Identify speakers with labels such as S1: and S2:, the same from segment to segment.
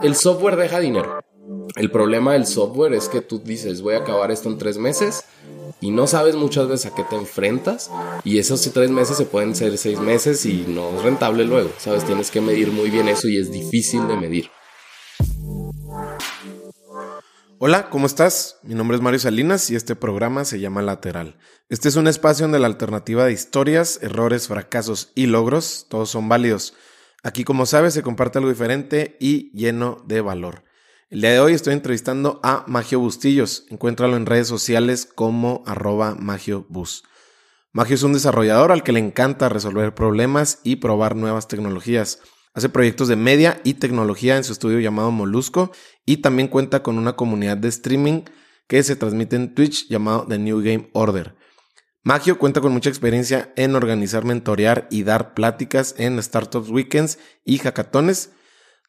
S1: El software deja dinero. El problema del software es que tú dices, voy a acabar esto en tres meses y no sabes muchas veces a qué te enfrentas y esos tres meses se pueden ser seis meses y no es rentable luego, ¿sabes? Tienes que medir muy bien eso y es difícil de medir.
S2: Hola, ¿cómo estás? Mi nombre es Mario Salinas y este programa se llama Lateral. Este es un espacio donde la alternativa de historias, errores, fracasos y logros, todos son válidos. Aquí, como sabes, se comparte algo diferente y lleno de valor. El día de hoy estoy entrevistando a Magio Bustillos. Encuéntralo en redes sociales como arroba magiobus. Magio es un desarrollador al que le encanta resolver problemas y probar nuevas tecnologías. Hace proyectos de media y tecnología en su estudio llamado Molusco y también cuenta con una comunidad de streaming que se transmite en Twitch llamado The New Game Order. Magio cuenta con mucha experiencia en organizar, mentorear y dar pláticas en Startups Weekends y hackatones.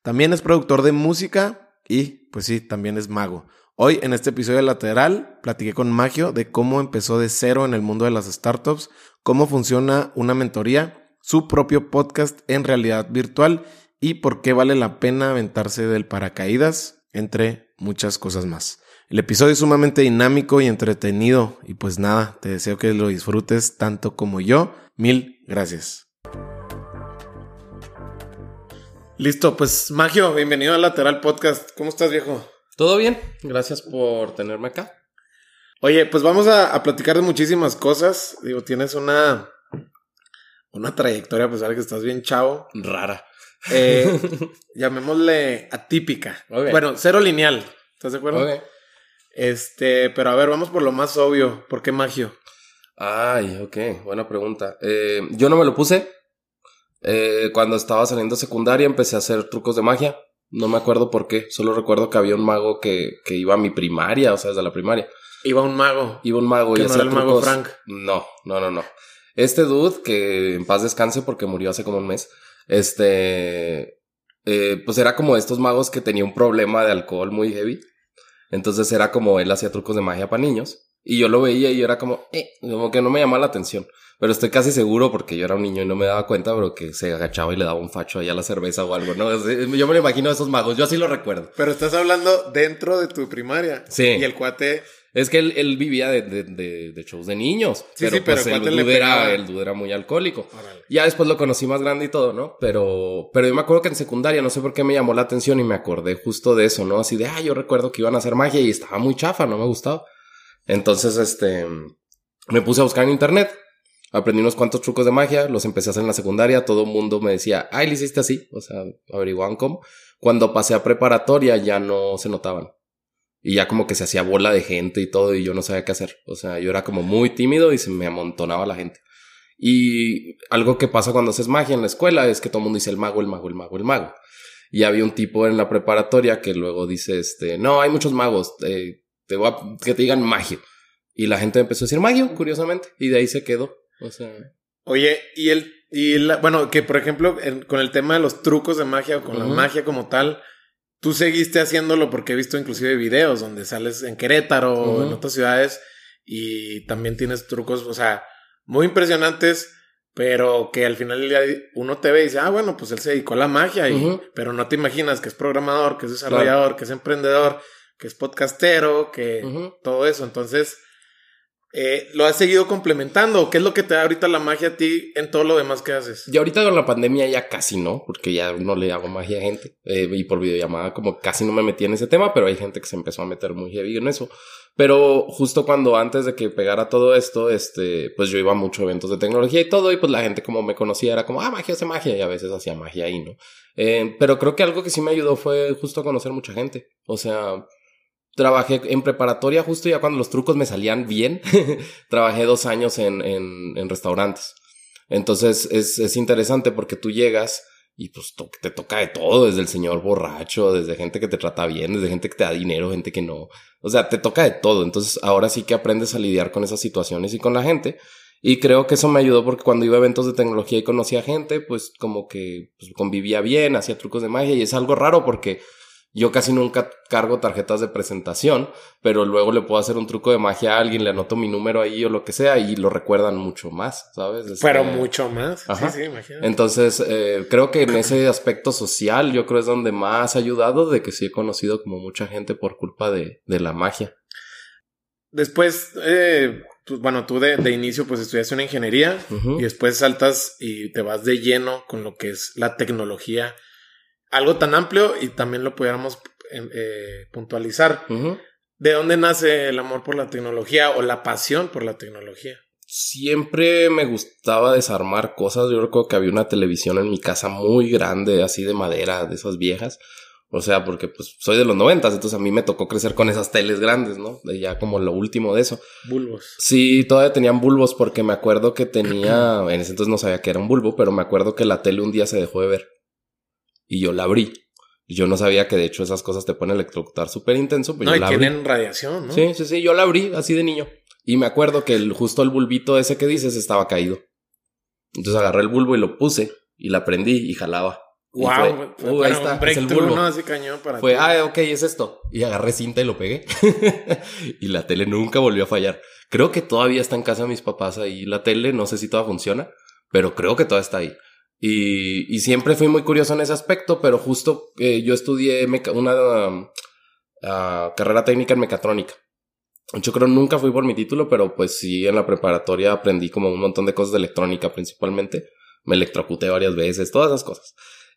S2: También es productor de música y, pues sí, también es mago. Hoy en este episodio lateral platiqué con Magio de cómo empezó de cero en el mundo de las startups, cómo funciona una mentoría, su propio podcast en realidad virtual y por qué vale la pena aventarse del paracaídas, entre muchas cosas más. El episodio es sumamente dinámico y entretenido y pues nada, te deseo que lo disfrutes tanto como yo. Mil gracias. Listo, pues Magio, bienvenido al Lateral Podcast. ¿Cómo estás, viejo?
S1: ¿Todo bien? Gracias por tenerme acá.
S2: Oye, pues vamos a, platicar de muchísimas cosas. Digo, tienes una, una trayectoria, pues ahora que estás bien chavo.
S1: Rara.
S2: Eh, llamémosle atípica. Bueno, cero lineal. ¿Estás de acuerdo? Este, pero a ver, vamos por lo más obvio. ¿Por qué Magio?
S1: Ay, ok, buena pregunta. Eh, yo no me lo puse. Eh, cuando estaba saliendo secundaria empecé a hacer trucos de magia. No me acuerdo por qué. Solo recuerdo que había un mago que, que iba a mi primaria, o sea, desde la primaria.
S2: Iba un mago.
S1: Iba un mago
S2: y no era el mago Frank.
S1: No, no, no, no. Este dude, que en paz descanse porque murió hace como un mes. Este. Eh, pues era como estos magos que tenía un problema de alcohol muy heavy. Entonces era como él hacía trucos de magia para niños. Y yo lo veía y yo era como, eh, como que no me llamaba la atención. Pero estoy casi seguro, porque yo era un niño y no me daba cuenta, pero que se agachaba y le daba un facho allá a la cerveza o algo, ¿no? Yo me lo imagino a esos magos, yo así lo recuerdo.
S2: Pero estás hablando dentro de tu primaria.
S1: Sí.
S2: Y el cuate
S1: es que él, vivía de, de, shows de niños. Sí, pero, sí, pero pues, el, dude era, el dude era muy alcohólico. Ya después lo conocí más grande y todo, ¿no? Pero, pero yo me acuerdo que en secundaria no sé por qué me llamó la atención y me acordé justo de eso, ¿no? Así de, ah, yo recuerdo que iban a hacer magia y estaba muy chafa, no me gustaba. Entonces, este, me puse a buscar en internet. Aprendí unos cuantos trucos de magia, los empecé a hacer en la secundaria, todo el mundo me decía, ay, lo hiciste así, o sea, averiguaban cómo. Cuando pasé a preparatoria ya no se notaban. Y ya como que se hacía bola de gente y todo y yo no sabía qué hacer. O sea, yo era como muy tímido y se me amontonaba la gente. Y algo que pasa cuando haces magia en la escuela es que todo el mundo dice el mago, el mago, el mago, el mago. Y había un tipo en la preparatoria que luego dice, este, no, hay muchos magos, eh, te voy a, que te digan magio. Y la gente empezó a decir magio, curiosamente, y de ahí se quedó. O sea.
S2: Oye, y el, y la, bueno, que por ejemplo, con el tema de los trucos de magia o con la magia como tal, tú seguiste haciéndolo porque he visto inclusive videos donde sales en Querétaro o en otras ciudades y también tienes trucos, o sea, muy impresionantes, pero que al final uno te ve y dice, ah, bueno, pues él se dedicó a la magia, y, pero no te imaginas que es programador, que es desarrollador, que es emprendedor, que es podcastero, que todo eso. Entonces, eh, ¿Lo has seguido complementando? ¿Qué es lo que te da ahorita la magia a ti en todo lo demás que haces?
S1: Y ahorita con la pandemia ya casi no, porque ya no le hago magia a gente. Eh, y por videollamada como casi no me metí en ese tema, pero hay gente que se empezó a meter muy heavy en eso. Pero justo cuando antes de que pegara todo esto, este, pues yo iba a muchos eventos de tecnología y todo, y pues la gente como me conocía era como, ah, magia hace magia, y a veces hacía magia ahí, ¿no? Eh, pero creo que algo que sí me ayudó fue justo conocer mucha gente. O sea, Trabajé en preparatoria justo ya cuando los trucos me salían bien. Trabajé dos años en, en, restaurantes. Entonces es, es, interesante porque tú llegas y pues te toca de todo, desde el señor borracho, desde gente que te trata bien, desde gente que te da dinero, gente que no. O sea, te toca de todo. Entonces ahora sí que aprendes a lidiar con esas situaciones y con la gente. Y creo que eso me ayudó porque cuando iba a eventos de tecnología y conocía gente, pues como que pues, convivía bien, hacía trucos de magia y es algo raro porque Yo casi nunca cargo tarjetas de presentación, pero luego le puedo hacer un truco de magia a alguien, le anoto mi número ahí o lo que sea y lo recuerdan mucho más, ¿sabes?
S2: pero mucho más. Sí, sí,
S1: imagínate. Entonces, eh, creo que en ese aspecto social, yo creo es donde más ha ayudado de que sí he conocido como mucha gente por culpa de, de la magia.
S2: Después, eh, bueno, tú de, de, inicio pues estudiaste una ingeniería y después saltas y te vas de lleno con lo que es la tecnología algo tan amplio y también lo pudiéramos em, eh, puntualizar. ¿De dónde nace el amor por la tecnología o la pasión por la tecnología?
S1: Siempre me gustaba desarmar cosas. Yo recuerdo que había una televisión en mi casa muy grande, así de madera, de esas viejas. O sea, porque pues soy de los noventas, entonces a mí me tocó crecer con esas teles grandes, ¿no? De ya como lo último de eso.
S2: Bulbos.
S1: Sí, todavía tenían bulbos porque me acuerdo que tenía, en ese entonces no sabía que era un bulbo, pero me acuerdo que la tele un día se dejó de ver y yo la abrí. Yo no sabía que de hecho esas cosas te pueden electrocutar súper intenso.
S2: Pero no, y tienen radiación, ¿no?
S1: Sí, sí, sí. Yo la abrí así de niño. Y me acuerdo que el, justo el bulbito ese que dices estaba caído. Entonces agarré el bulbo y lo puse y la prendí y jalaba.
S2: Wow, fue, uh, ahí está, es el bulbo. ¿no? Así cañón para
S1: fue, ah, ok, es esto. Y agarré cinta y lo pegué. y la tele nunca volvió a fallar. Creo que todavía está en casa de mis papás ahí la tele. No sé si todavía funciona, pero creo que todavía está ahí. Y, siempre fui muy curioso en ese aspecto, pero justo eh, yo estudié una ah, carrera técnica en mecatrónica. Yo creo nunca fui por mi título, pero pues sí en la preparatoria aprendí como un montón de cosas de electrónica principalmente. Me electrocuté varias veces, todas esas cosas.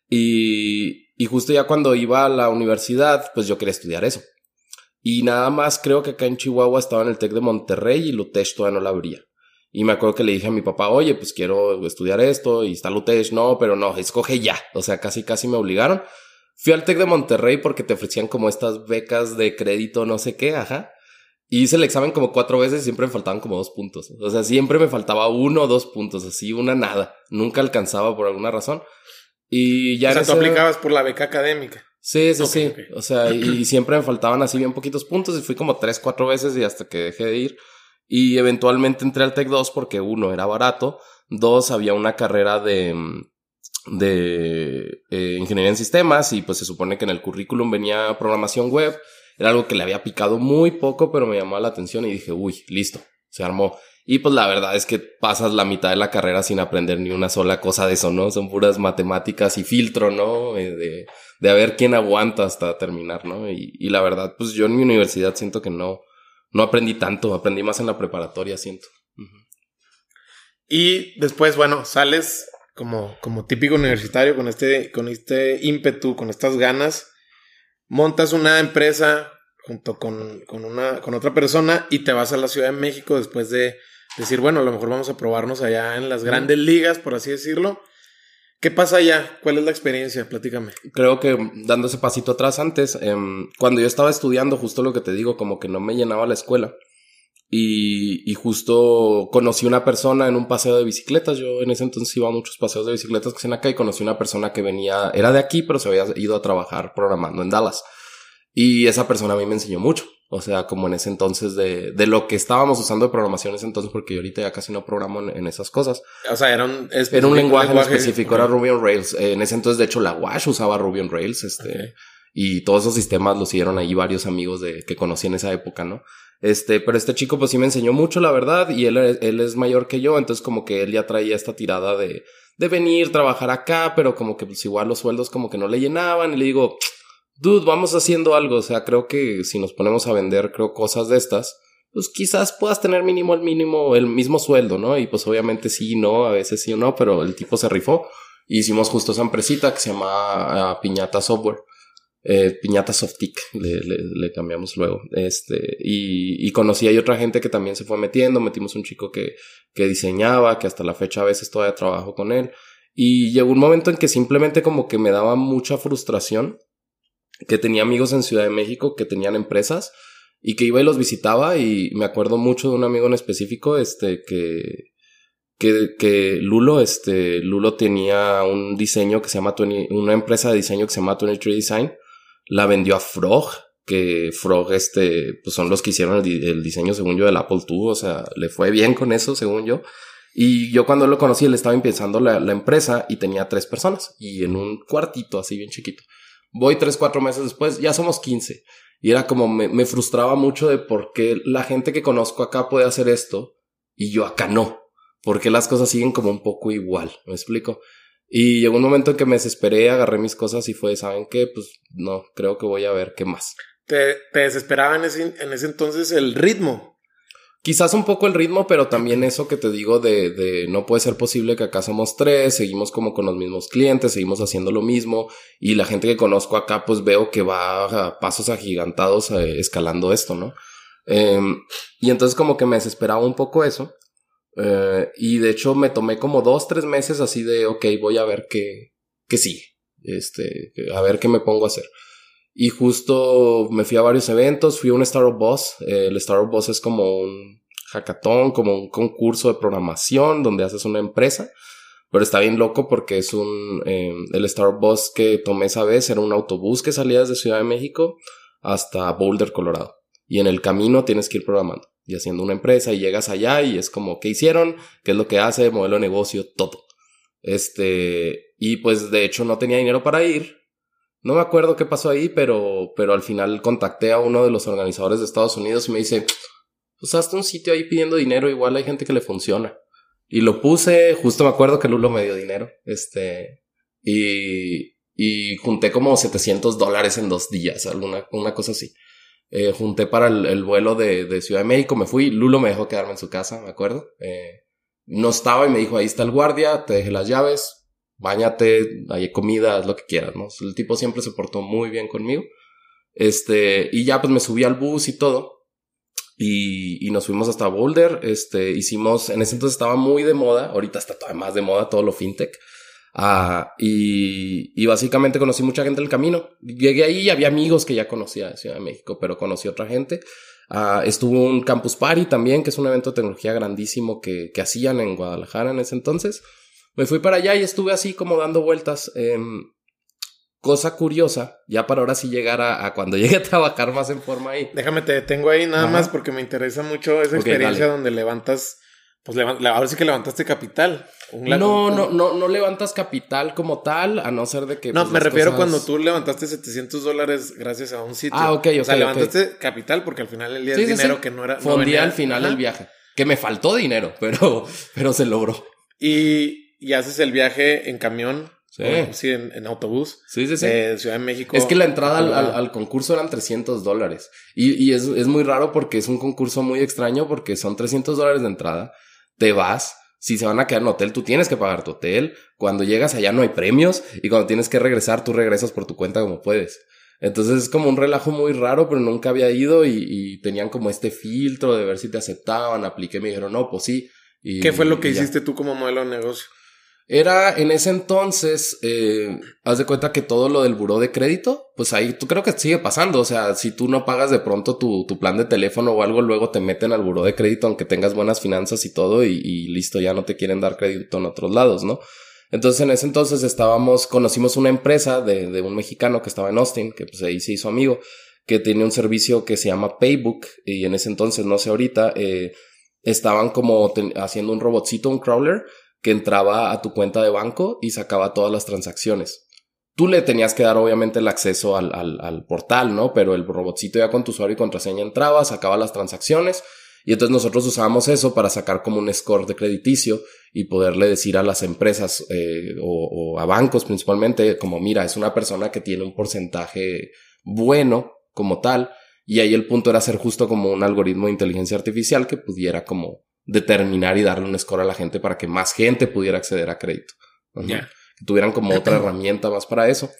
S1: Y, justo ya cuando iba a la universidad, pues yo quería estudiar eso. Y nada más creo que acá en Chihuahua estaba en el TEC de Monterrey y Lutech todavía no la abría. Y me acuerdo que le dije a mi papá, oye, pues quiero estudiar esto y está Lutech, no, pero no, escoge ya. O sea, casi, casi me obligaron. Fui al TEC de Monterrey porque te ofrecían como estas becas de crédito, no sé qué, ajá. Y hice el examen como cuatro veces y siempre me faltaban como dos puntos. O sea, siempre me faltaba uno o dos puntos, así, una nada. Nunca alcanzaba por alguna razón. Y ya...
S2: O sea, tú aplicabas por la beca académica.
S1: Sí, sí, sí. O sea, y siempre me faltaban así bien poquitos puntos y fui como tres, cuatro veces y hasta que dejé de ir. Y eventualmente entré al Tech 2 porque uno era barato, dos había una carrera de, de eh, ingeniería en sistemas y pues se supone que en el currículum venía programación web. Era algo que le había picado muy poco, pero me llamó la atención y dije, uy, listo, se armó. Y pues la verdad es que pasas la mitad de la carrera sin aprender ni una sola cosa de eso, ¿no? Son puras matemáticas y filtro, ¿no? Eh, de, de a ver quién aguanta hasta terminar, ¿no? Y, y la verdad, pues yo en mi universidad siento que no, no aprendí tanto, aprendí más en la preparatoria, siento.
S2: Y después, bueno, sales como, como típico universitario con este, con este ímpetu, con estas ganas, montas una empresa junto con, con, una, con otra persona y te vas a la Ciudad de México después de decir, bueno, a lo mejor vamos a probarnos allá en las grandes ligas, por así decirlo. ¿Qué pasa allá? ¿Cuál es la experiencia? Platícame.
S1: Creo que dando ese pasito atrás antes, em, cuando yo estaba estudiando, justo lo que te digo, como que no me llenaba la escuela. Y, justo conocí una persona en un paseo de bicicletas. Yo en ese entonces iba a muchos paseos de bicicletas que se acá y conocí una persona que venía, era de aquí, pero se había ido a trabajar programando en Dallas. Y esa persona a mí me enseñó mucho. O sea, como en ese entonces de, de lo que estábamos usando de programación en ese entonces, porque yo ahorita ya casi no programo en, esas cosas.
S2: O sea, era un,
S1: era un lenguaje, específico, era Ruby on Rails. en ese entonces, de hecho, la Wash usaba Ruby on Rails, este, y todos esos sistemas los hicieron ahí varios amigos de, que conocí en esa época, ¿no? Este, pero este chico pues sí me enseñó mucho, la verdad, y él, él es mayor que yo, entonces como que él ya traía esta tirada de, de venir, trabajar acá, pero como que pues igual los sueldos como que no le llenaban, y le digo, dude, vamos haciendo algo. O sea, creo que si nos ponemos a vender, creo, cosas de estas, pues quizás puedas tener mínimo el mínimo, el mismo sueldo, ¿no? Y pues obviamente sí, no, a veces sí o no, pero el tipo se rifó. hicimos justo esa empresita que se llama ah, Piñata Software. Eh, Piñata Softic, le, le, cambiamos luego. Este, y, y conocí a otra gente que también se fue metiendo. Metimos un chico que, que diseñaba, que hasta la fecha a veces todavía trabajo con él. Y llegó un momento en que simplemente como que me daba mucha frustración que tenía amigos en Ciudad de México que tenían empresas y que iba y los visitaba y me acuerdo mucho de un amigo en específico, este, que, que, que Lulo, este, Lulo tenía un diseño que se llama, una empresa de diseño que se llama 23 Design, la vendió a Frog, que Frog, este, pues son los que hicieron el, diseño, según yo, del Apple II, o sea, le fue bien con eso, según yo. Y yo cuando lo conocí, él estaba empezando la, la empresa y tenía tres personas y en un cuartito así bien chiquito Voy tres, cuatro meses después, ya somos 15. Y era como me, frustraba mucho de por qué la gente que conozco acá puede hacer esto y yo acá no. Porque las cosas siguen como un poco igual, ¿me explico? Y llegó un momento en que me desesperé, agarré mis cosas y fue, ¿saben qué? Pues no, creo que voy a ver qué más.
S2: ¿Te, te desesperaba en ese, en ese entonces el ritmo?
S1: Quizás un poco el ritmo, pero también eso que te digo de, de, no puede ser posible que acá somos tres, seguimos como con los mismos clientes, seguimos haciendo lo mismo y la gente que conozco acá pues veo que va a pasos agigantados eh, escalando esto, ¿no? Em, y entonces como que me desesperaba un poco eso eh, y de hecho me tomé como dos, tres meses así de, ok, voy a ver qué, qué sigue, este, a ver qué me pongo a hacer. Y justo me fui a varios eventos, fui a un Startup Boss. Eh, el Startup Boss es como un hackathon, como un concurso de programación donde haces una empresa. Pero está bien loco porque es un... Eh, el Startup Boss que tomé esa vez era un autobús que salía desde Ciudad de México hasta Boulder, Colorado. Y en el camino tienes que ir programando y haciendo una empresa y llegas allá y es como, ¿qué hicieron? ¿Qué es lo que hace? Modelo de negocio, todo. Este, y pues de hecho no tenía dinero para ir, no me acuerdo qué pasó ahí, pero, pero al final contacté a uno de los organizadores de Estados Unidos y me dice, pues hasta un sitio ahí pidiendo dinero, igual hay gente que le funciona. Y lo puse, justo me acuerdo que Lulo me dio dinero, este, y, y junté como 700 dólares en dos días, alguna una cosa así. Eh, junté para el, vuelo de, de, Ciudad de México, me fui, Lulo me dejó quedarme en su casa, me acuerdo. Eh, no estaba y me dijo, ahí está el guardia, te dejé las llaves, Báñate, hay comida, haz lo que quieras, ¿no? El tipo siempre se portó muy bien conmigo. Este, y ya pues me subí al bus y todo. Y, y, nos fuimos hasta Boulder. Este, hicimos, en ese entonces estaba muy de moda, ahorita está todavía más de moda todo lo fintech. Ah, y, y básicamente conocí mucha gente en el camino. Llegué ahí y había amigos que ya conocía de Ciudad de México, pero conocí otra gente. Ah, estuvo un Campus Party también, que es un evento de tecnología grandísimo que, que hacían en Guadalajara en ese entonces. Me fui para allá y estuve así como dando vueltas. cosa curiosa, ya para ahora sí llegar a, cuando llegue a trabajar más en forma ahí.
S2: Déjame te detengo ahí nada más porque me interesa mucho esa experiencia donde levantas, pues ahora sí que levantaste capital.
S1: no, no, no, no levantas capital como tal, a no ser de que.
S2: No, pues, me refiero cuando tú levantaste 700 dólares gracias a un sitio. Ah, ok, ok. O sea, levantaste capital porque al final el día es dinero que no era.
S1: Fondía al final el viaje. Que me faltó dinero, pero, pero se logró.
S2: Y, y haces el viaje en camión. Sí. sí, en, autobús. Sí, sí, sí. De Ciudad de México.
S1: Es que la entrada al, concurso eran 300 dólares. Y, y es, es, muy raro porque es un concurso muy extraño porque son 300 dólares de entrada. Te vas. Si se van a quedar en hotel, tú tienes que pagar tu hotel. Cuando llegas allá no hay premios. Y cuando tienes que regresar, tú regresas por tu cuenta como puedes. Entonces es como un relajo muy raro, pero nunca había ido y, y tenían como este filtro de ver si te aceptaban. Apliqué me dijeron, no, pues sí. Y,
S2: ¿Qué fue lo que hiciste tú como modelo de negocio?
S1: Era en ese entonces, eh, haz de cuenta que todo lo del buró de crédito, pues ahí tú creo que sigue pasando. O sea, si tú no pagas de pronto tu, tu plan de teléfono o algo, luego te meten al buró de crédito, aunque tengas buenas finanzas y todo, y, listo, ya no te quieren dar crédito en otros lados, ¿no? Entonces en ese entonces estábamos, conocimos una empresa de, de un mexicano que estaba en Austin, que pues ahí se hizo amigo, que tiene un servicio que se llama Paybook, y en ese entonces, no sé ahorita, eh, estaban como haciendo un robotcito, un crawler, que entraba a tu cuenta de banco y sacaba todas las transacciones. Tú le tenías que dar obviamente el acceso al, al, portal, ¿no? Pero el robotcito ya con tu usuario y contraseña entraba, sacaba las transacciones y entonces nosotros usábamos eso para sacar como un score de crediticio y poderle decir a las empresas eh, o, o, a bancos principalmente como mira, es una persona que tiene un porcentaje bueno como tal y ahí el punto era hacer justo como un algoritmo de inteligencia artificial que pudiera como determinar y darle un score a la gente para que más gente pudiera acceder a crédito. Que tuvieran como otra herramienta más para eso.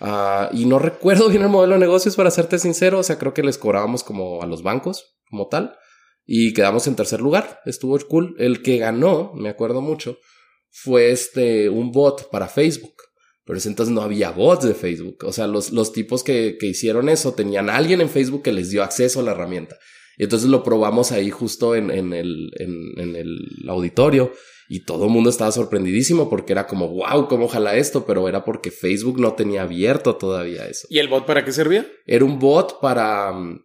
S1: Ah, y no recuerdo bien el modelo de negocios, para serte sincero. O sea, creo que les cobrábamos como a los bancos, como tal. Y quedamos en tercer lugar. Estuvo cool. El que ganó, me acuerdo mucho, fue este, un bot para Facebook. Pero entonces no había bots de Facebook. O sea, los, los tipos que, que hicieron eso tenían a alguien en Facebook que les dio acceso a la herramienta. Y entonces lo probamos ahí justo en, en, el, en, el auditorio y todo el mundo estaba sorprendidísimo porque era como, wow, ¿cómo ojalá esto? Pero era porque Facebook no tenía abierto todavía eso.
S2: ¿Y el bot para qué servía?
S1: Era un bot para mm,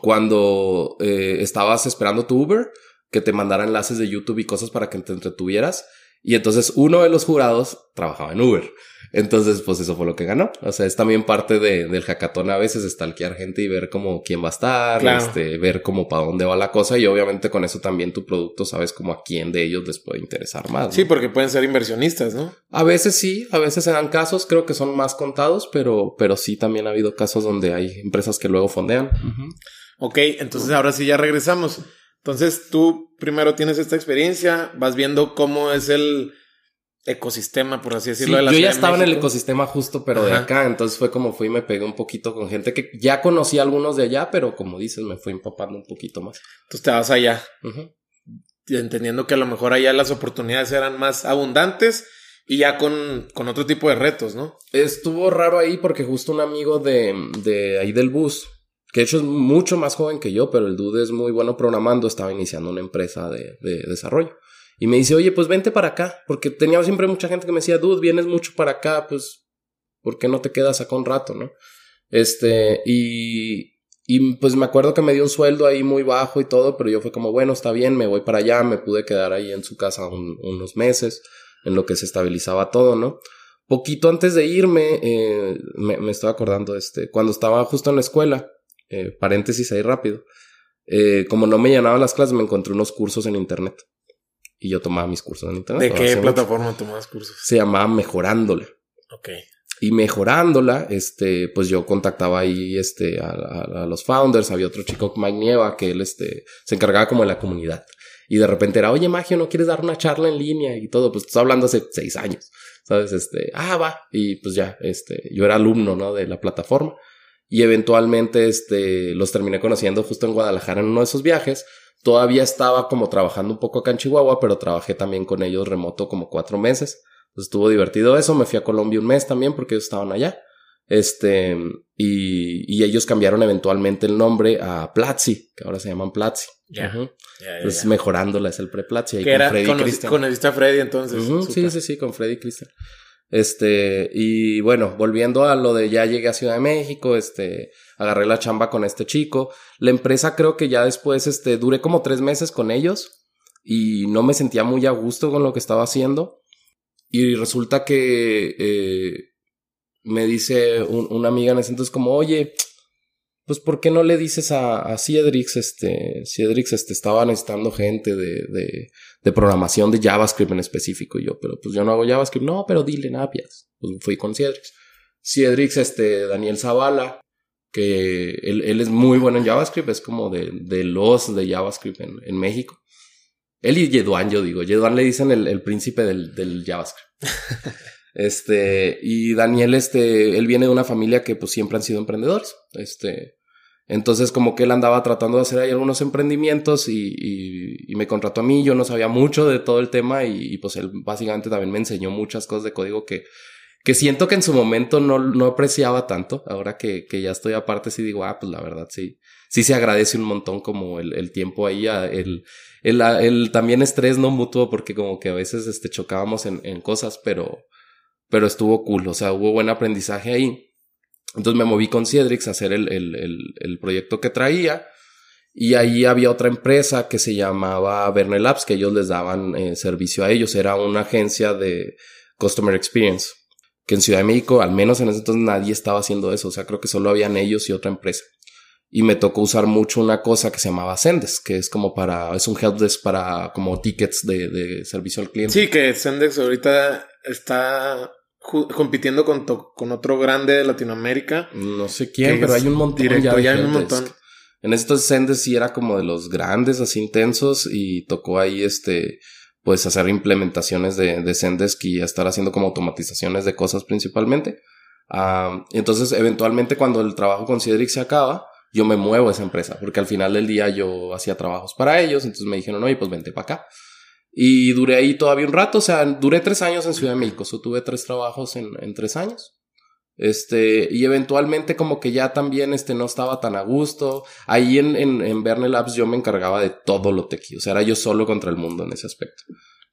S1: cuando eh, estabas esperando tu Uber, que te mandara enlaces de YouTube y cosas para que te entretuvieras. Y entonces uno de los jurados trabajaba en Uber. Entonces, pues eso fue lo que ganó. O sea, es también parte de, del hackathon a veces stalkear gente y ver como quién va a estar, este, ver como para dónde va la cosa y obviamente con eso también tu producto sabes como a quién de ellos les puede interesar más.
S2: Sí, porque pueden ser inversionistas, ¿no?
S1: A veces sí, a veces se dan casos, creo que son más contados, pero, pero sí también ha habido casos donde hay empresas que luego fondean.
S2: Ok, entonces ahora sí ya regresamos. Entonces tú primero tienes esta experiencia, vas viendo cómo es el ecosistema, por así decirlo.
S1: yo ya estaba en el ecosistema justo, pero de acá, entonces fue como fui y me pegué un poquito con gente que ya conocí a algunos de allá, pero como dices, me fui empapando un poquito más.
S2: Entonces te vas allá, entendiendo que a lo mejor allá las oportunidades eran más abundantes y ya con, con otro tipo de retos, ¿no?
S1: Estuvo raro ahí porque justo un amigo de, de ahí del bus, que de hecho es mucho más joven que yo, pero el dude es muy bueno programando, estaba iniciando una empresa de, de desarrollo. Y me dice, oye, pues vente para acá, porque tenía siempre mucha gente que me decía, dude, vienes mucho para acá, pues, ¿por qué no te quedas acá un rato, no? Este, y, y pues me acuerdo que me dio un sueldo ahí muy bajo y todo, pero yo fue como, bueno, está bien, me voy para allá, me pude quedar ahí en su casa unos meses, en lo que se estabilizaba todo, ¿no? Poquito antes de irme, eh, me, estoy acordando, este, cuando estaba justo en la escuela, eh, paréntesis ahí rápido, eh, como no me llenaban las clases, me encontré unos cursos en internet y yo tomaba mis cursos en internet.
S2: ¿De qué plataforma tomabas cursos?
S1: Se llamaba Mejorándola.
S2: Ok.
S1: Y mejorándola, este, pues yo contactaba ahí, este, a, los founders. Había otro chico, Mike Nieva, que él, este, se encargaba como de la comunidad. Y de repente era, oye, Magio, ¿no quieres dar una charla en línea? Y todo, pues estoy hablando hace seis años, ¿sabes? Este, ah, va. Y pues ya, este, yo era alumno, ¿no? De la plataforma. Y eventualmente, este, los terminé conociendo justo en Guadalajara en uno de esos viajes Todavía estaba como trabajando un poco acá en Chihuahua, pero trabajé también con ellos remoto como cuatro meses. Entonces estuvo divertido eso. Me fui a Colombia un mes también porque ellos estaban allá. Este, y, y ellos cambiaron eventualmente el nombre a Platzi, que ahora se llaman Platzi.
S2: Ya.
S1: Entonces mejorándola es el pre-Platzi.
S2: Que era, Freddy con, a Freddy entonces.
S1: Sí, sí, sí, con Freddy y Cristian. Este, y bueno, volviendo a lo de ya llegué a Ciudad de México, este, agarré la chamba con este chico. La empresa creo que ya después, este, duré como tres meses con ellos y no me sentía muy a gusto con lo que estaba haciendo. Y resulta que eh, me dice una amiga en ese entonces como, oye, pues ¿por qué no le dices a, a Ciedrix, este, Ciedrix este, estaba necesitando gente de, de, programación de JavaScript en específico. Yo, pero pues yo no hago JavaScript. No, pero dile Napias. Pues fui con Ciedrix. Ciedrix, este, Daniel Zavala, que él, él, es muy bueno en JavaScript, es como de, de los de JavaScript en, en México. Él y Yeduan, yo digo. Yeduan le dicen el, el príncipe del, del JavaScript. este, y Daniel, este, él viene de una familia que pues siempre han sido emprendedores. Este, entonces como que él andaba tratando de hacer ahí algunos emprendimientos y, y, y me contrató a mí. Yo no sabía mucho de todo el tema y, y pues él básicamente también me enseñó muchas cosas de código que que siento que en su momento no, no apreciaba tanto. Ahora que, que, ya estoy aparte, sí digo, ah, pues la verdad sí, sí se agradece un montón como el, el tiempo ahí, el, el, el, también estrés no mutuo, porque como que a veces este, chocábamos en, en cosas, pero, pero estuvo cool, o sea, hubo buen aprendizaje ahí. Entonces me moví con Ciedrix a hacer el, el, proyecto que traía. Y ahí había otra empresa que se llamaba Verne Labs, que ellos les daban eh, servicio a ellos. Era una agencia de Customer Experience que en Ciudad de México, al menos en ese entonces, nadie estaba haciendo eso. O sea, creo que solo habían ellos y otra empresa. Y me tocó usar mucho una cosa que se llamaba Sendex, que es como para, es un helpdesk para como tickets de, de servicio al cliente.
S2: Sí, que Sendex ahorita está compitiendo con, con otro grande de Latinoamérica.
S1: No sé quién, pero hay un montón. Directo, ya, hay un montón. En ese entonces Sendex sí era como de los grandes, así intensos, y tocó ahí este, pues hacer implementaciones de, de Zendesk y estar haciendo como automatizaciones de cosas principalmente. Uh, entonces, eventualmente cuando el trabajo con Cedric se acaba, yo me muevo a esa empresa, porque al final del día yo hacía trabajos para ellos, entonces me dijeron, oye, pues vente para acá. Y duré ahí todavía un rato, o sea, duré tres años en Ciudad de México, o tuve tres trabajos en, en tres años. Este, y eventualmente como que ya también este no estaba tan a gusto. Ahí en, en, en Verne Labs yo me encargaba de todo lo tequi. O sea, era yo solo contra el mundo en ese aspecto.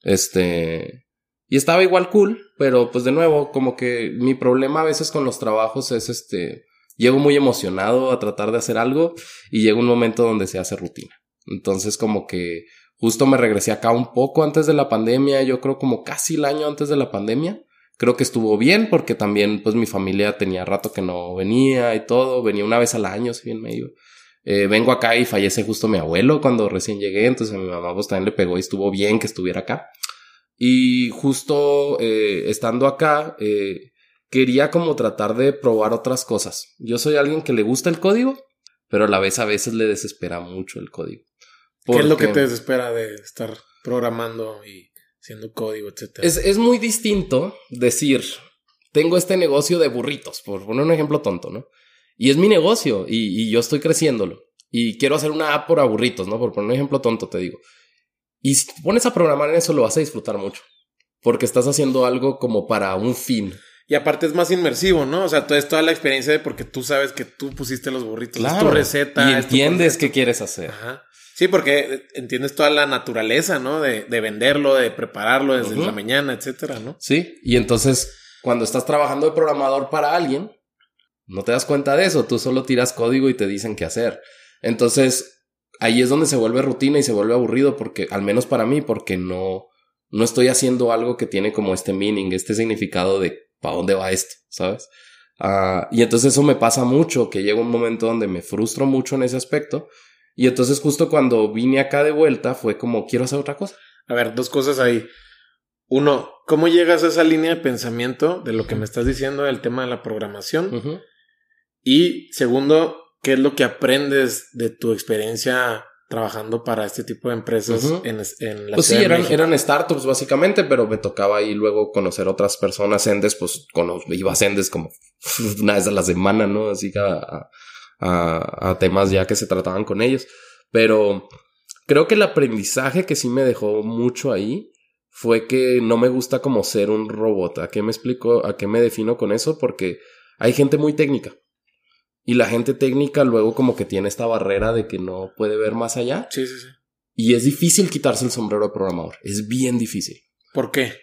S1: Este, y estaba igual cool, pero pues de nuevo, como que mi problema a veces con los trabajos es este, llego muy emocionado a tratar de hacer algo y llega un momento donde se hace rutina. Entonces como que justo me regresé acá un poco antes de la pandemia, yo creo como casi el año antes de la pandemia creo que estuvo bien porque también pues mi familia tenía rato que no venía y todo, venía una vez al año, si bien me iba. Eh, vengo acá y fallece justo mi abuelo cuando recién llegué, entonces a mi mamá pues también le pegó y estuvo bien que estuviera acá. Y justo eh, estando acá, eh, quería como tratar de probar otras cosas. Yo soy alguien que le gusta el código, pero a la vez a veces le desespera mucho el código.
S2: ¿Qué es lo que te desespera de estar programando y haciendo código, etcétera?
S1: Es, es muy distinto decir, tengo este negocio de burritos, por poner un ejemplo tonto, ¿no? Y es mi negocio y, yo estoy creciéndolo. Y quiero hacer una app por aburritos, ¿no? Por poner un ejemplo tonto, te digo. Y si te pones a programar en eso, lo vas a disfrutar mucho. Porque estás haciendo algo como para un fin.
S2: Y aparte es más inmersivo, ¿no? O sea, es toda la experiencia de porque tú sabes que tú pusiste los burritos, es tu receta.
S1: Y entiendes qué quieres hacer. Ajá.
S2: Sí, porque entiendes toda la naturaleza, ¿no? De, venderlo, de prepararlo desde la mañana, etcétera, ¿no?
S1: Sí, y entonces cuando estás trabajando de programador para alguien, no te das cuenta de eso, tú solo tiras código y te dicen qué hacer. Entonces, ahí es donde se vuelve rutina y se vuelve aburrido porque, al menos para mí, porque no, no estoy haciendo algo que tiene como este meaning, este significado de para dónde va esto, ¿sabes? Ah, y entonces eso me pasa mucho, que llega un momento donde me frustro mucho en ese aspecto. Y entonces justo cuando vine acá de vuelta fue como, quiero hacer otra cosa.
S2: A ver, dos cosas ahí. Uno, ¿cómo llegas a esa línea de pensamiento de lo que me estás diciendo del tema de la programación? Y segundo, ¿qué es lo que aprendes de tu experiencia trabajando para este tipo de empresas en, en,
S1: la Pues sí, eran, eran, startups básicamente, pero me tocaba ahí luego conocer otras personas. Sendes, pues iba a Sendes como una vez a la semana, ¿no? Así que a, a, a, temas ya que se trataban con ellos. Pero creo que el aprendizaje que sí me dejó mucho ahí fue que no me gusta como ser un robot. ¿A qué me explico? ¿A qué me defino con eso? Porque hay gente muy técnica. Y la gente técnica luego como que tiene esta barrera de que no puede ver más allá.
S2: Sí, sí, sí.
S1: Y es difícil quitarse el sombrero de programador. Es bien difícil.
S2: ¿Por qué?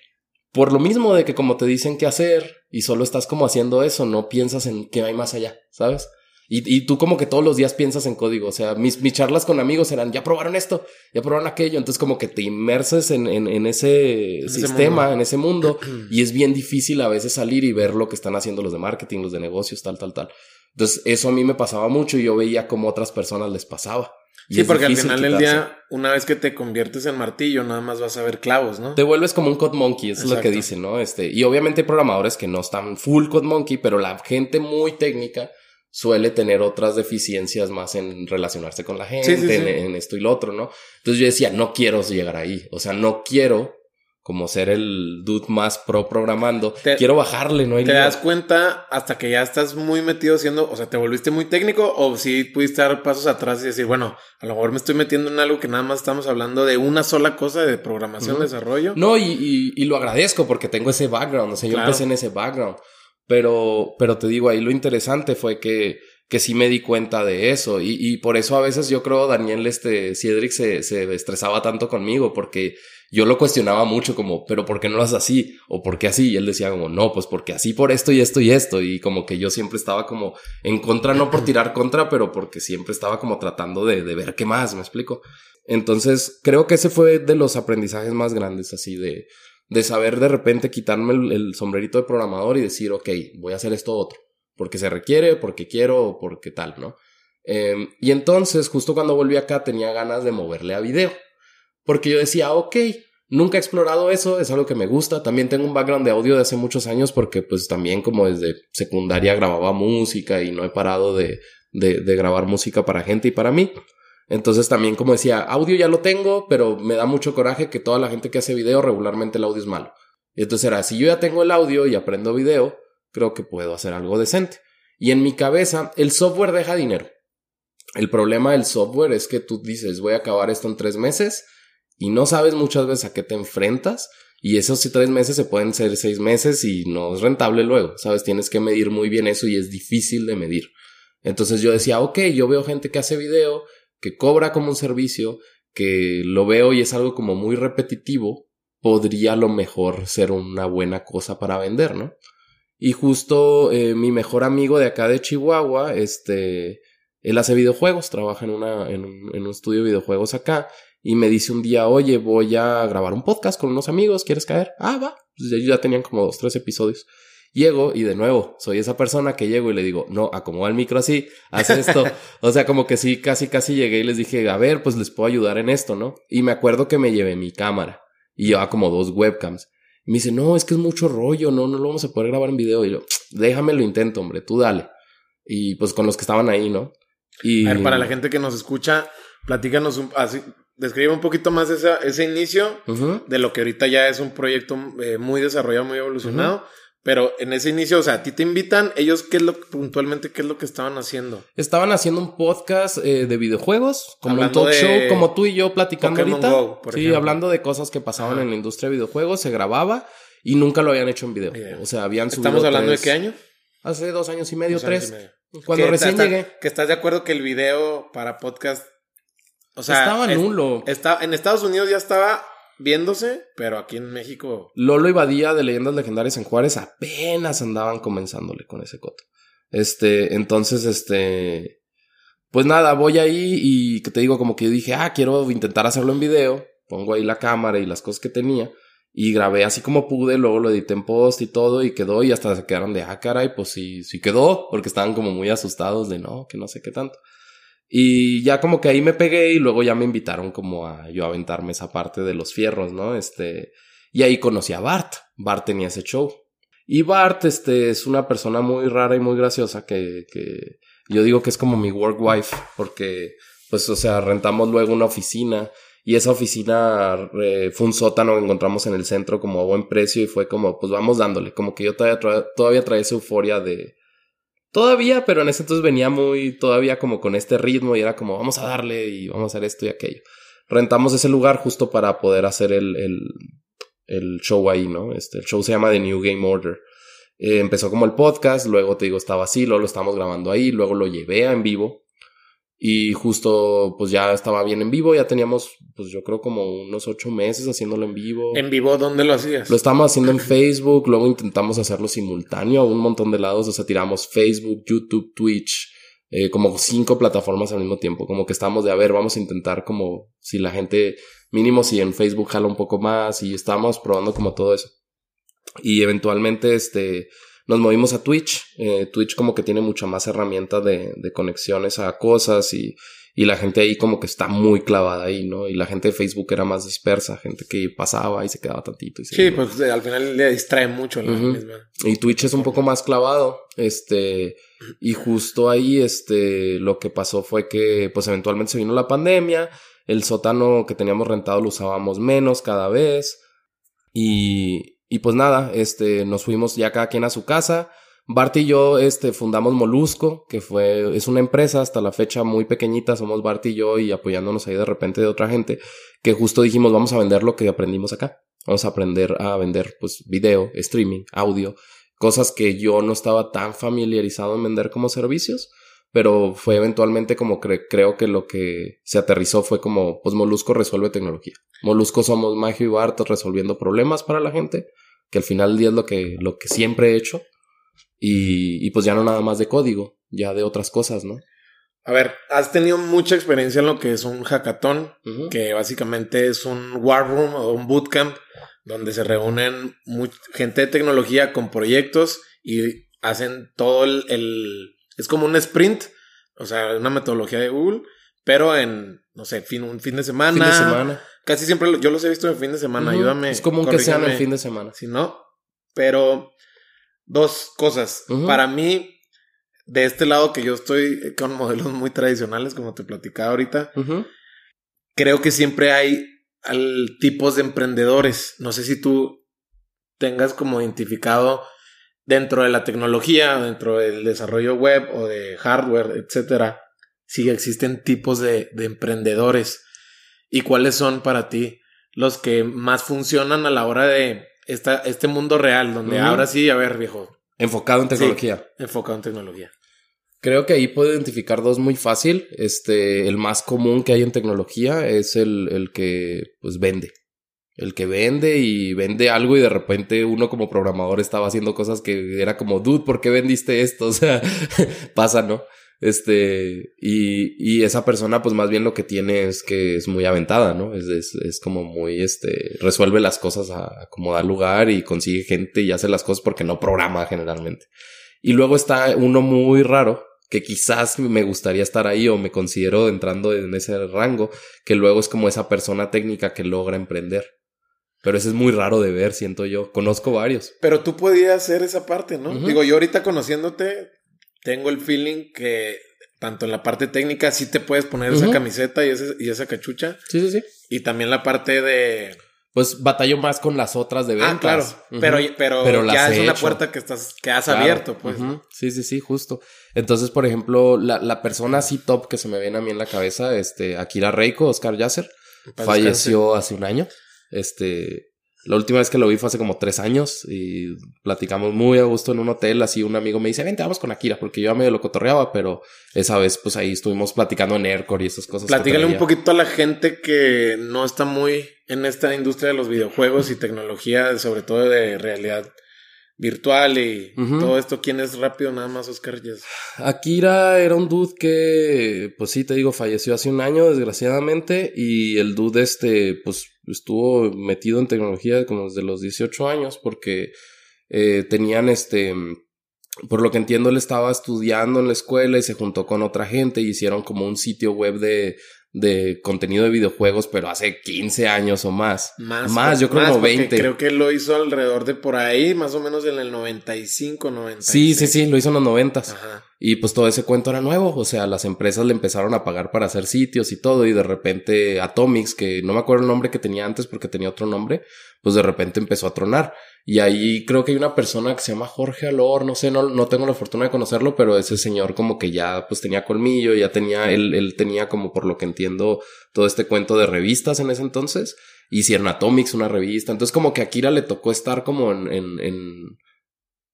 S1: Por lo mismo de que como te dicen qué hacer y solo estás como haciendo eso, no piensas en qué hay más allá, ¿sabes? Y, y tú como que todos los días piensas en código. O sea, mis, mis charlas con amigos eran, ya probaron esto, ya probaron aquello. Entonces como que te inmerses en, en, en ese, sistema, en ese mundo. y es bien difícil a veces salir y ver lo que están haciendo los de marketing, los de negocios, tal, tal, tal. Entonces, eso a mí me pasaba mucho y yo veía cómo otras personas les pasaba.
S2: sí, porque al final del día, una vez que te conviertes en martillo, nada más vas a ver clavos, ¿no?
S1: Te vuelves como un code monkey, eso es lo que dicen, ¿no? Este, y obviamente hay programadores que no están full code monkey, pero la gente muy técnica suele tener otras deficiencias más en relacionarse con la gente, en, esto y lo otro, ¿no? Entonces yo decía, no quiero llegar ahí, o sea, no quiero como ser el dude más pro programando. Quiero bajarle, ¿no?
S2: Hay ¿Te das cuenta hasta que ya estás muy metido siendo, o sea, te volviste muy técnico o si pudiste dar pasos atrás y decir, bueno, a lo mejor me estoy metiendo en algo que nada más estamos hablando de una sola cosa de programación, desarrollo?
S1: No, y, y, lo agradezco porque tengo ese background, o sea, yo empecé en ese background. Pero, pero te digo, ahí lo interesante fue que que sí me di cuenta de eso. Y, y por eso a veces yo creo Daniel este, Ciedric se, se estresaba tanto conmigo porque yo lo cuestionaba mucho como, pero ¿por qué no lo haces así? ¿O por qué así? Y él decía como, no, pues porque así por esto y esto y esto. Y como que yo siempre estaba como en contra, no por tirar contra, pero porque siempre estaba como tratando de, de ver qué más, me explico. Entonces creo que ese fue de los aprendizajes más grandes así de, de saber de repente quitarme el, sombrerito de programador y decir, ok, voy a hacer esto otro porque se requiere, porque quiero porque tal, ¿no? Em, y entonces, justo cuando volví acá, tenía ganas de moverle a video, porque yo decía, ok, nunca he explorado eso, es algo que me gusta, también tengo un background de audio de hace muchos años, porque pues también como desde secundaria grababa música y no he parado de, de grabar música para gente y para mí. Entonces también como decía, audio ya lo tengo, pero me da mucho coraje que toda la gente que hace video regularmente el audio es malo. Entonces era, si yo ya tengo el audio y aprendo video, creo que puedo hacer algo decente. Y en mi cabeza, el software deja dinero. El problema del software es que tú dices, voy a acabar esto en tres meses y no sabes muchas veces a qué te enfrentas. Y esos tres meses se pueden ser seis meses y no es rentable luego, ¿sabes? Tienes que medir muy bien eso y es difícil de medir. Entonces yo decía, ok, yo veo gente que hace video, que cobra como un servicio, que lo veo y es algo como muy repetitivo, podría a lo mejor ser una buena cosa para vender, ¿no? Y justo eh, mi mejor amigo de acá de Chihuahua, este, él hace videojuegos, trabaja en, una, en, un, en un estudio de videojuegos acá. y me dice un día, oye, voy a grabar un podcast con unos amigos, ¿quieres caer? Ah, va. Pues ya tenían como dos, tres episodios. Llego y de nuevo, soy esa persona que llego y le digo, no, acomoda el micro así, haz esto. o sea, como que sí, casi, casi llegué y les dije, a ver, pues les puedo ayudar en esto, ¿no? Y me acuerdo que me llevé mi cámara y llevaba como dos webcams. Y me dice, no, es que es mucho rollo, no, no lo vamos a poder grabar en video. Y yo, déjame lo intento, hombre, tú dale. Y pues con los que estaban ahí, ¿no?
S2: Y... A ver, para la gente que nos escucha, platícanos un, así, describe un poquito más esa, ese inicio de lo que ahorita ya es un proyecto eh, muy desarrollado, muy evolucionado. Pero en ese inicio, o sea, a ti te invitan, ellos, ¿qué es lo puntualmente, qué es lo que estaban haciendo?
S1: Estaban haciendo un podcast eh, de videojuegos, como un talk show, como tú y yo platicando ahorita. sí, hablando de cosas que pasaban en la industria de videojuegos, se grababa y nunca lo habían hecho en video. O sea, habían
S2: subido. ¿Estamos hablando de qué año?
S1: Hace dos años y medio, tres. Cuando recién llegué.
S2: Que estás de acuerdo que el video para podcast. O sea.
S1: Estaba nulo.
S2: en Estados Unidos ya estaba viéndose, pero aquí en México.
S1: Lolo y Badía de Leyendas Legendarias en Juárez apenas andaban comenzándole con ese coto. Este, entonces, este. Pues nada, voy ahí y que te digo, como que yo dije, ah, quiero intentar hacerlo en video. Pongo ahí la cámara y las cosas que tenía. Y grabé así como pude, luego lo edité en post y todo, y quedó, y hasta se quedaron de, ah, caray, pues sí, sí quedó, porque estaban como muy asustados de no, que no sé qué tanto. Y ya como que ahí me pegué y luego ya me invitaron como a yo aventarme esa parte de los fierros, ¿no? Este, y ahí conocí a Bart. Bart tenía ese show. Y Bart, este, es una persona muy rara y muy graciosa que, que yo digo que es como mi work wife, porque, pues, o sea, rentamos luego una oficina y esa oficina eh, fue un sótano que encontramos en el centro como a buen precio y fue como, pues vamos dándole, como que yo todavía, todavía traía esa euforia de, Todavía, pero en ese entonces venía muy, todavía como con este ritmo y era como, vamos a darle y vamos a hacer esto y aquello. Rentamos ese lugar justo para poder hacer el, el, show ahí, ¿no? Este, el show se llama The New Game Order. Eh, empezó como el podcast, luego te digo, estaba así, luego lo estamos grabando ahí, luego lo llevé a en vivo y justo, pues ya estaba bien en vivo, ya teníamos, pues yo creo como unos ocho meses haciéndolo en vivo.
S2: ¿En vivo dónde lo hacías?
S1: Lo estábamos haciendo en Facebook, luego intentamos hacerlo simultáneo a un montón de lados, o sea, tiramos Facebook, YouTube, Twitch, eh, como cinco plataformas al mismo tiempo, como que estábamos de, a ver, vamos a intentar como si la gente, mínimo si en Facebook jala un poco más y estábamos probando como todo eso. Y eventualmente, este, nos movimos a Twitch. Eh, Twitch como que tiene mucha más herramienta de, de conexiones a cosas y, y, la gente ahí como que está muy clavada ahí, ¿no? Y la gente de Facebook era más dispersa, gente que pasaba y se quedaba tantito. Y
S2: sí, pues al final le distrae mucho la misma.
S1: Y Twitch es un poco más clavado, este, y justo ahí, este, lo que pasó fue que, pues eventualmente se vino la pandemia, el sótano que teníamos rentado lo usábamos menos cada vez, y, y pues nada, este, nos fuimos ya cada quien a su casa. Bart y yo, este, fundamos Molusco, que fue, es una empresa hasta la fecha muy pequeñita, somos Bart y yo y apoyándonos ahí de repente de otra gente, que justo dijimos, vamos a vender lo que aprendimos acá. Vamos a aprender a vender, pues, video, streaming, audio, cosas que yo no estaba tan familiarizado en vender como servicios pero fue eventualmente como creo que lo que se aterrizó fue como, pues Molusco resuelve tecnología. Molusco somos Magio y Bart resolviendo problemas para la gente, que al final del día es lo que, lo que siempre he hecho, y, y pues ya no nada más de código, ya de otras cosas, ¿no?
S2: A ver, has tenido mucha experiencia en lo que es un hackathon, que básicamente es un war room o un bootcamp donde se reúnen gente de tecnología con proyectos y hacen todo el es como un sprint, o sea, una metodología de Google, pero en, no sé, fin, un fin de semana. Fin de semana. Casi siempre yo los he visto en fin de semana, ayúdame.
S1: Es común que sean en fin de semana.
S2: Si no, pero dos cosas. Para mí, de este lado que yo estoy con modelos muy tradicionales, como te platicaba ahorita, creo que siempre hay al, tipos de emprendedores. No sé si tú tengas como identificado dentro de la tecnología, dentro del desarrollo web o de hardware, etcétera, sí existen tipos de, emprendedores. ¿Y cuáles son para ti los que más funcionan a la hora de esta, este mundo real, donde ahora sí, a ver, viejo.
S1: Enfocado en tecnología.
S2: enfocado en tecnología.
S1: Creo que ahí puedo identificar dos muy fácil. Este, el más común que hay en tecnología es el, el que pues vende el que vende y vende algo y de repente uno como programador estaba haciendo cosas que era como, dude, ¿por qué vendiste esto? O sea, pasa, ¿no? Este, y, y esa persona, pues más bien lo que tiene es que es muy aventada, ¿no? Es, es, es como muy, este, resuelve las cosas a, como da lugar y consigue gente y hace las cosas porque no programa generalmente. Y luego está uno muy raro, que quizás me gustaría estar ahí o me considero entrando en ese rango, que luego es como esa persona técnica que logra emprender. Pero eso es muy raro de ver, siento yo. Conozco varios.
S2: Pero tú podías hacer esa parte, ¿no? Digo, yo ahorita conociéndote, tengo el feeling que tanto en la parte técnica sí te puedes poner esa camiseta y, y esa cachucha.
S1: Sí, sí, sí.
S2: Y también la parte de
S1: pues batallo más con las otras de ventas. Ah, claro.
S2: pero, pero, ya es una puerta que estás, que has abierto, pues.
S1: Sí, sí, sí, justo. Entonces, por ejemplo, la, la, persona así top que se me viene a mí en la cabeza, este, Akira Reiko, Oscar Yasser, falleció hace un año. Este, la última vez que lo vi fue hace como tres años y platicamos muy a gusto en un hotel. Así un amigo me dice, vente, vamos con Akira, porque yo a medio lo cotorreaba, pero esa vez pues ahí estuvimos platicando en Aircore y esas cosas.
S2: Platícale un poquito a la gente que no está muy en esta industria de los videojuegos y tecnología, sobre todo de realidad virtual y todo esto. ¿Quién es rápido? Nada más Oscar Yes.
S1: Akira era un dude que, pues sí, te digo, falleció hace un año, desgraciadamente, y el dude este, pues estuvo metido en tecnología como desde los 18 años porque eh, tenían este... Por lo que entiendo, él estaba estudiando en la escuela y se juntó con otra gente y hicieron como un sitio web de, de contenido de videojuegos, pero hace 15 años o más. Más, más yo creo como 20.
S2: Creo que lo hizo alrededor de por ahí, más o menos en el 95, 96.
S1: Sí, sí, sí, lo hizo en los 90. Y pues todo ese cuento era nuevo, o sea, las empresas le empezaron a pagar para hacer sitios y todo, y de repente Atomics, que no me acuerdo el nombre que tenía antes porque tenía otro nombre, pues de repente empezó a tronar. Y ahí creo que hay una persona que se llama Jorge Alor, no sé, no, no tengo la fortuna de conocerlo, pero ese señor como que ya pues tenía colmillo, ya tenía, él, él tenía como por lo que entiendo todo este cuento de revistas en ese entonces. Hicieron Atomics, una revista. Entonces como que a Kira le tocó estar como en, en, en,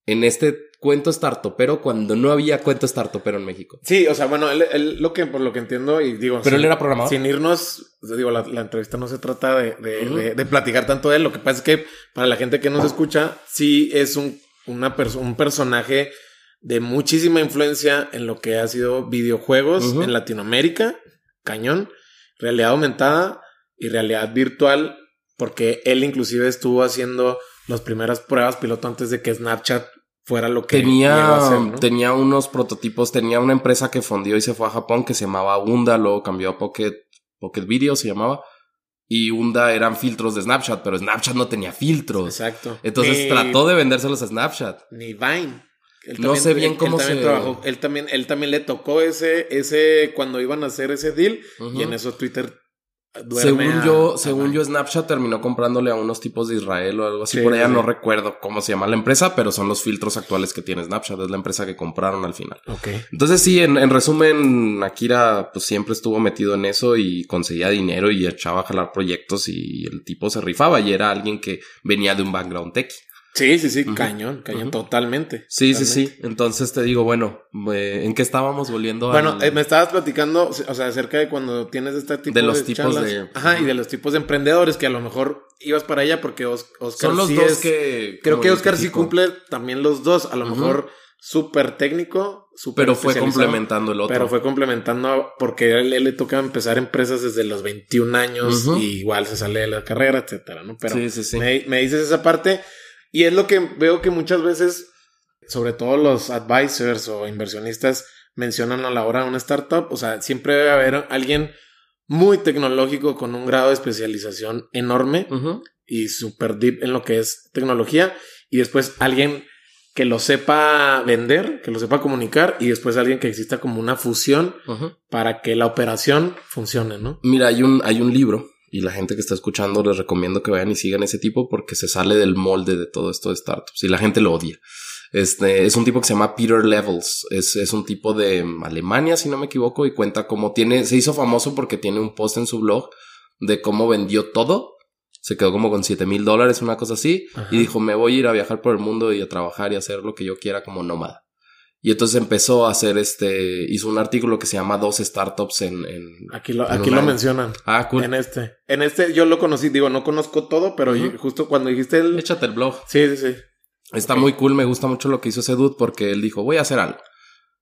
S1: en este cuento startupero cuando no había cuento startupero en México.
S2: Sí, o sea, bueno, él, lo que por lo que entiendo y digo...
S1: Pero él era programador.
S2: Sin irnos, digo, la, entrevista no se trata de, de, platicar tanto de él. Lo que pasa es que para la gente que nos escucha, sí es un, una un personaje de muchísima influencia en lo que ha sido videojuegos en Latinoamérica, cañón, realidad aumentada y realidad virtual, porque él inclusive estuvo haciendo las primeras pruebas piloto antes de que Snapchat fuera lo que
S1: tenía, tenía unos prototipos, tenía una empresa que fundió y se fue a Japón que se llamaba Unda, luego cambió a Pocket, Pocket Video se llamaba. Y Unda eran filtros de Snapchat, pero Snapchat no tenía filtros. Exacto. Entonces trató de vendérselos a Snapchat.
S2: Ni Vine.
S1: no sé bien cómo se.
S2: Trabajó, él también, él también le tocó ese, ese, cuando iban a hacer ese deal. Y en eso Twitter
S1: según yo, según yo, Snapchat terminó comprándole a unos tipos de Israel o algo así. por allá no recuerdo cómo se llama la empresa, pero son los filtros actuales que tiene Snapchat. Es la empresa que compraron al final.
S2: Ok.
S1: Entonces, sí, en, en resumen, Akira pues siempre estuvo metido en eso y conseguía dinero y echaba a jalar proyectos y el tipo se rifaba y era alguien que venía de un background tech.
S2: Sí, sí, sí, cañón, cañón, totalmente.
S1: Sí, sí, sí. Entonces te digo, bueno, eh, ¿en qué estábamos volviendo
S2: Bueno, eh, me estabas platicando, o sea, acerca de cuando tienes este tipo
S1: de los tipos de.
S2: Ajá, y de los tipos de emprendedores que a lo mejor ibas para allá porque Oscar.
S1: Son los dos que.
S2: Creo que Oscar sí cumple también los dos, a lo mejor súper técnico, súper.
S1: Pero fue complementando el otro.
S2: Pero fue complementando porque a él, le toca empezar empresas desde los 21 años y igual se sale de la carrera, etcétera, ¿no? Pero sí, sí, sí. Me, me dices esa parte. Y es lo que veo que muchas veces, sobre todo los advisors o inversionistas, mencionan a la hora de una startup. O sea, siempre debe haber alguien muy tecnológico con un grado de especialización enorme y super deep en lo que es tecnología. Y después alguien que lo sepa vender, que lo sepa comunicar y después alguien que exista como una fusión para que la operación funcione, ¿no?
S1: Mira, hay un, hay un libro y la gente que está escuchando les recomiendo que vayan y sigan ese tipo porque se sale del molde de todo esto de startups y la gente lo odia. Este es un tipo que se llama Peter Levels. Es, es un tipo de Alemania, si no me equivoco, y cuenta cómo tiene, se hizo famoso porque tiene un post en su blog de cómo vendió todo. Se quedó como con 7 mil dólares, una cosa así, y dijo, me voy a ir a viajar por el mundo y a trabajar y hacer lo que yo quiera como nómada. Y entonces empezó a hacer este, hizo un artículo que se llama Dos Startups en... en
S2: aquí lo, aquí lo mencionan.
S1: Ah, cool.
S2: En este. En este yo lo conocí, digo, no conozco todo, pero justo cuando dijiste el...
S1: Échate el blog.
S2: Sí, sí, sí.
S1: Está muy cool, me gusta mucho lo que hizo ese dude porque él dijo, voy a hacer algo.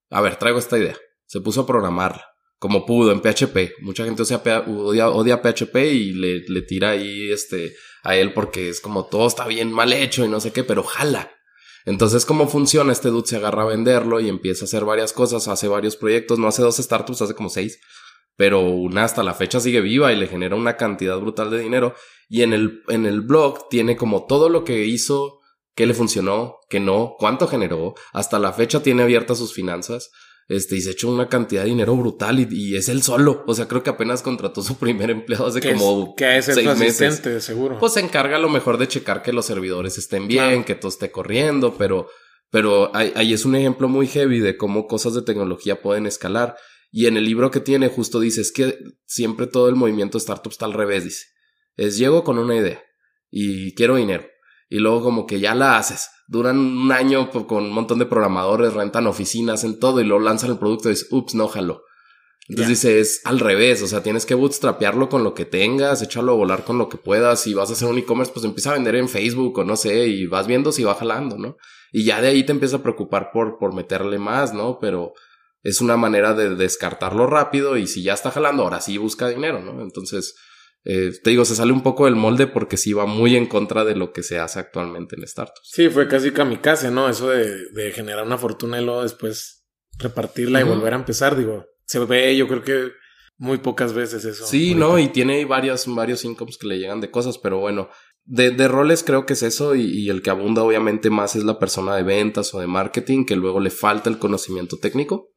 S1: A ver, traigo esta idea. Se puso a programarla como pudo en PHP. Mucha gente odia, odia, PHP y le, le, tira ahí este, a él porque es como todo está bien mal hecho y no sé qué, pero jala. Entonces, ¿cómo funciona? Este dude se agarra a venderlo y empieza a hacer varias cosas, hace varios proyectos, no hace dos startups, hace como seis, pero una hasta la fecha sigue viva y le genera una cantidad brutal de dinero. Y en el, en el blog tiene como todo lo que hizo, qué le funcionó, qué no, cuánto generó, hasta la fecha tiene abiertas sus finanzas este, y se echó una cantidad de dinero brutal y, es él solo. O sea, creo que apenas contrató su primer empleado hace como
S2: que es seis meses. seguro.
S1: Pues se encarga a lo mejor de checar que los servidores estén bien, que todo esté corriendo, pero, pero ahí, es un ejemplo muy heavy de cómo cosas de tecnología pueden escalar. Y en el libro que tiene justo dice, es que siempre todo el movimiento startup está al revés, dice. Es llego con una idea y quiero dinero. Y luego como que ya la haces duran un año con un montón de programadores, rentan oficinas, en todo y luego lanzan el producto y dices, ups, no jalo. Entonces dice, es al revés, o sea, tienes que bootstrapearlo con lo que tengas, echarlo a volar con lo que puedas. Si vas a hacer un e-commerce, pues empieza a vender en Facebook o no sé, y vas viendo si va jalando, ¿no? Y ya de ahí te empieza a preocupar por, por meterle más, ¿no? Pero es una manera de descartarlo rápido y si ya está jalando, ahora sí busca dinero, ¿no? Entonces, eh, te digo, se sale un poco del molde porque sí va muy en contra de lo que se hace actualmente en startups.
S2: Sí, fue casi kamikaze, ¿no? Eso de, generar una fortuna y luego después repartirla y volver a empezar, digo, se ve, yo creo que muy pocas veces eso.
S1: Sí, no, y tiene varios, varios incomes que le llegan de cosas, pero bueno, de, de roles creo que es eso y, y, el que abunda obviamente más es la persona de ventas o de marketing que luego le falta el conocimiento técnico.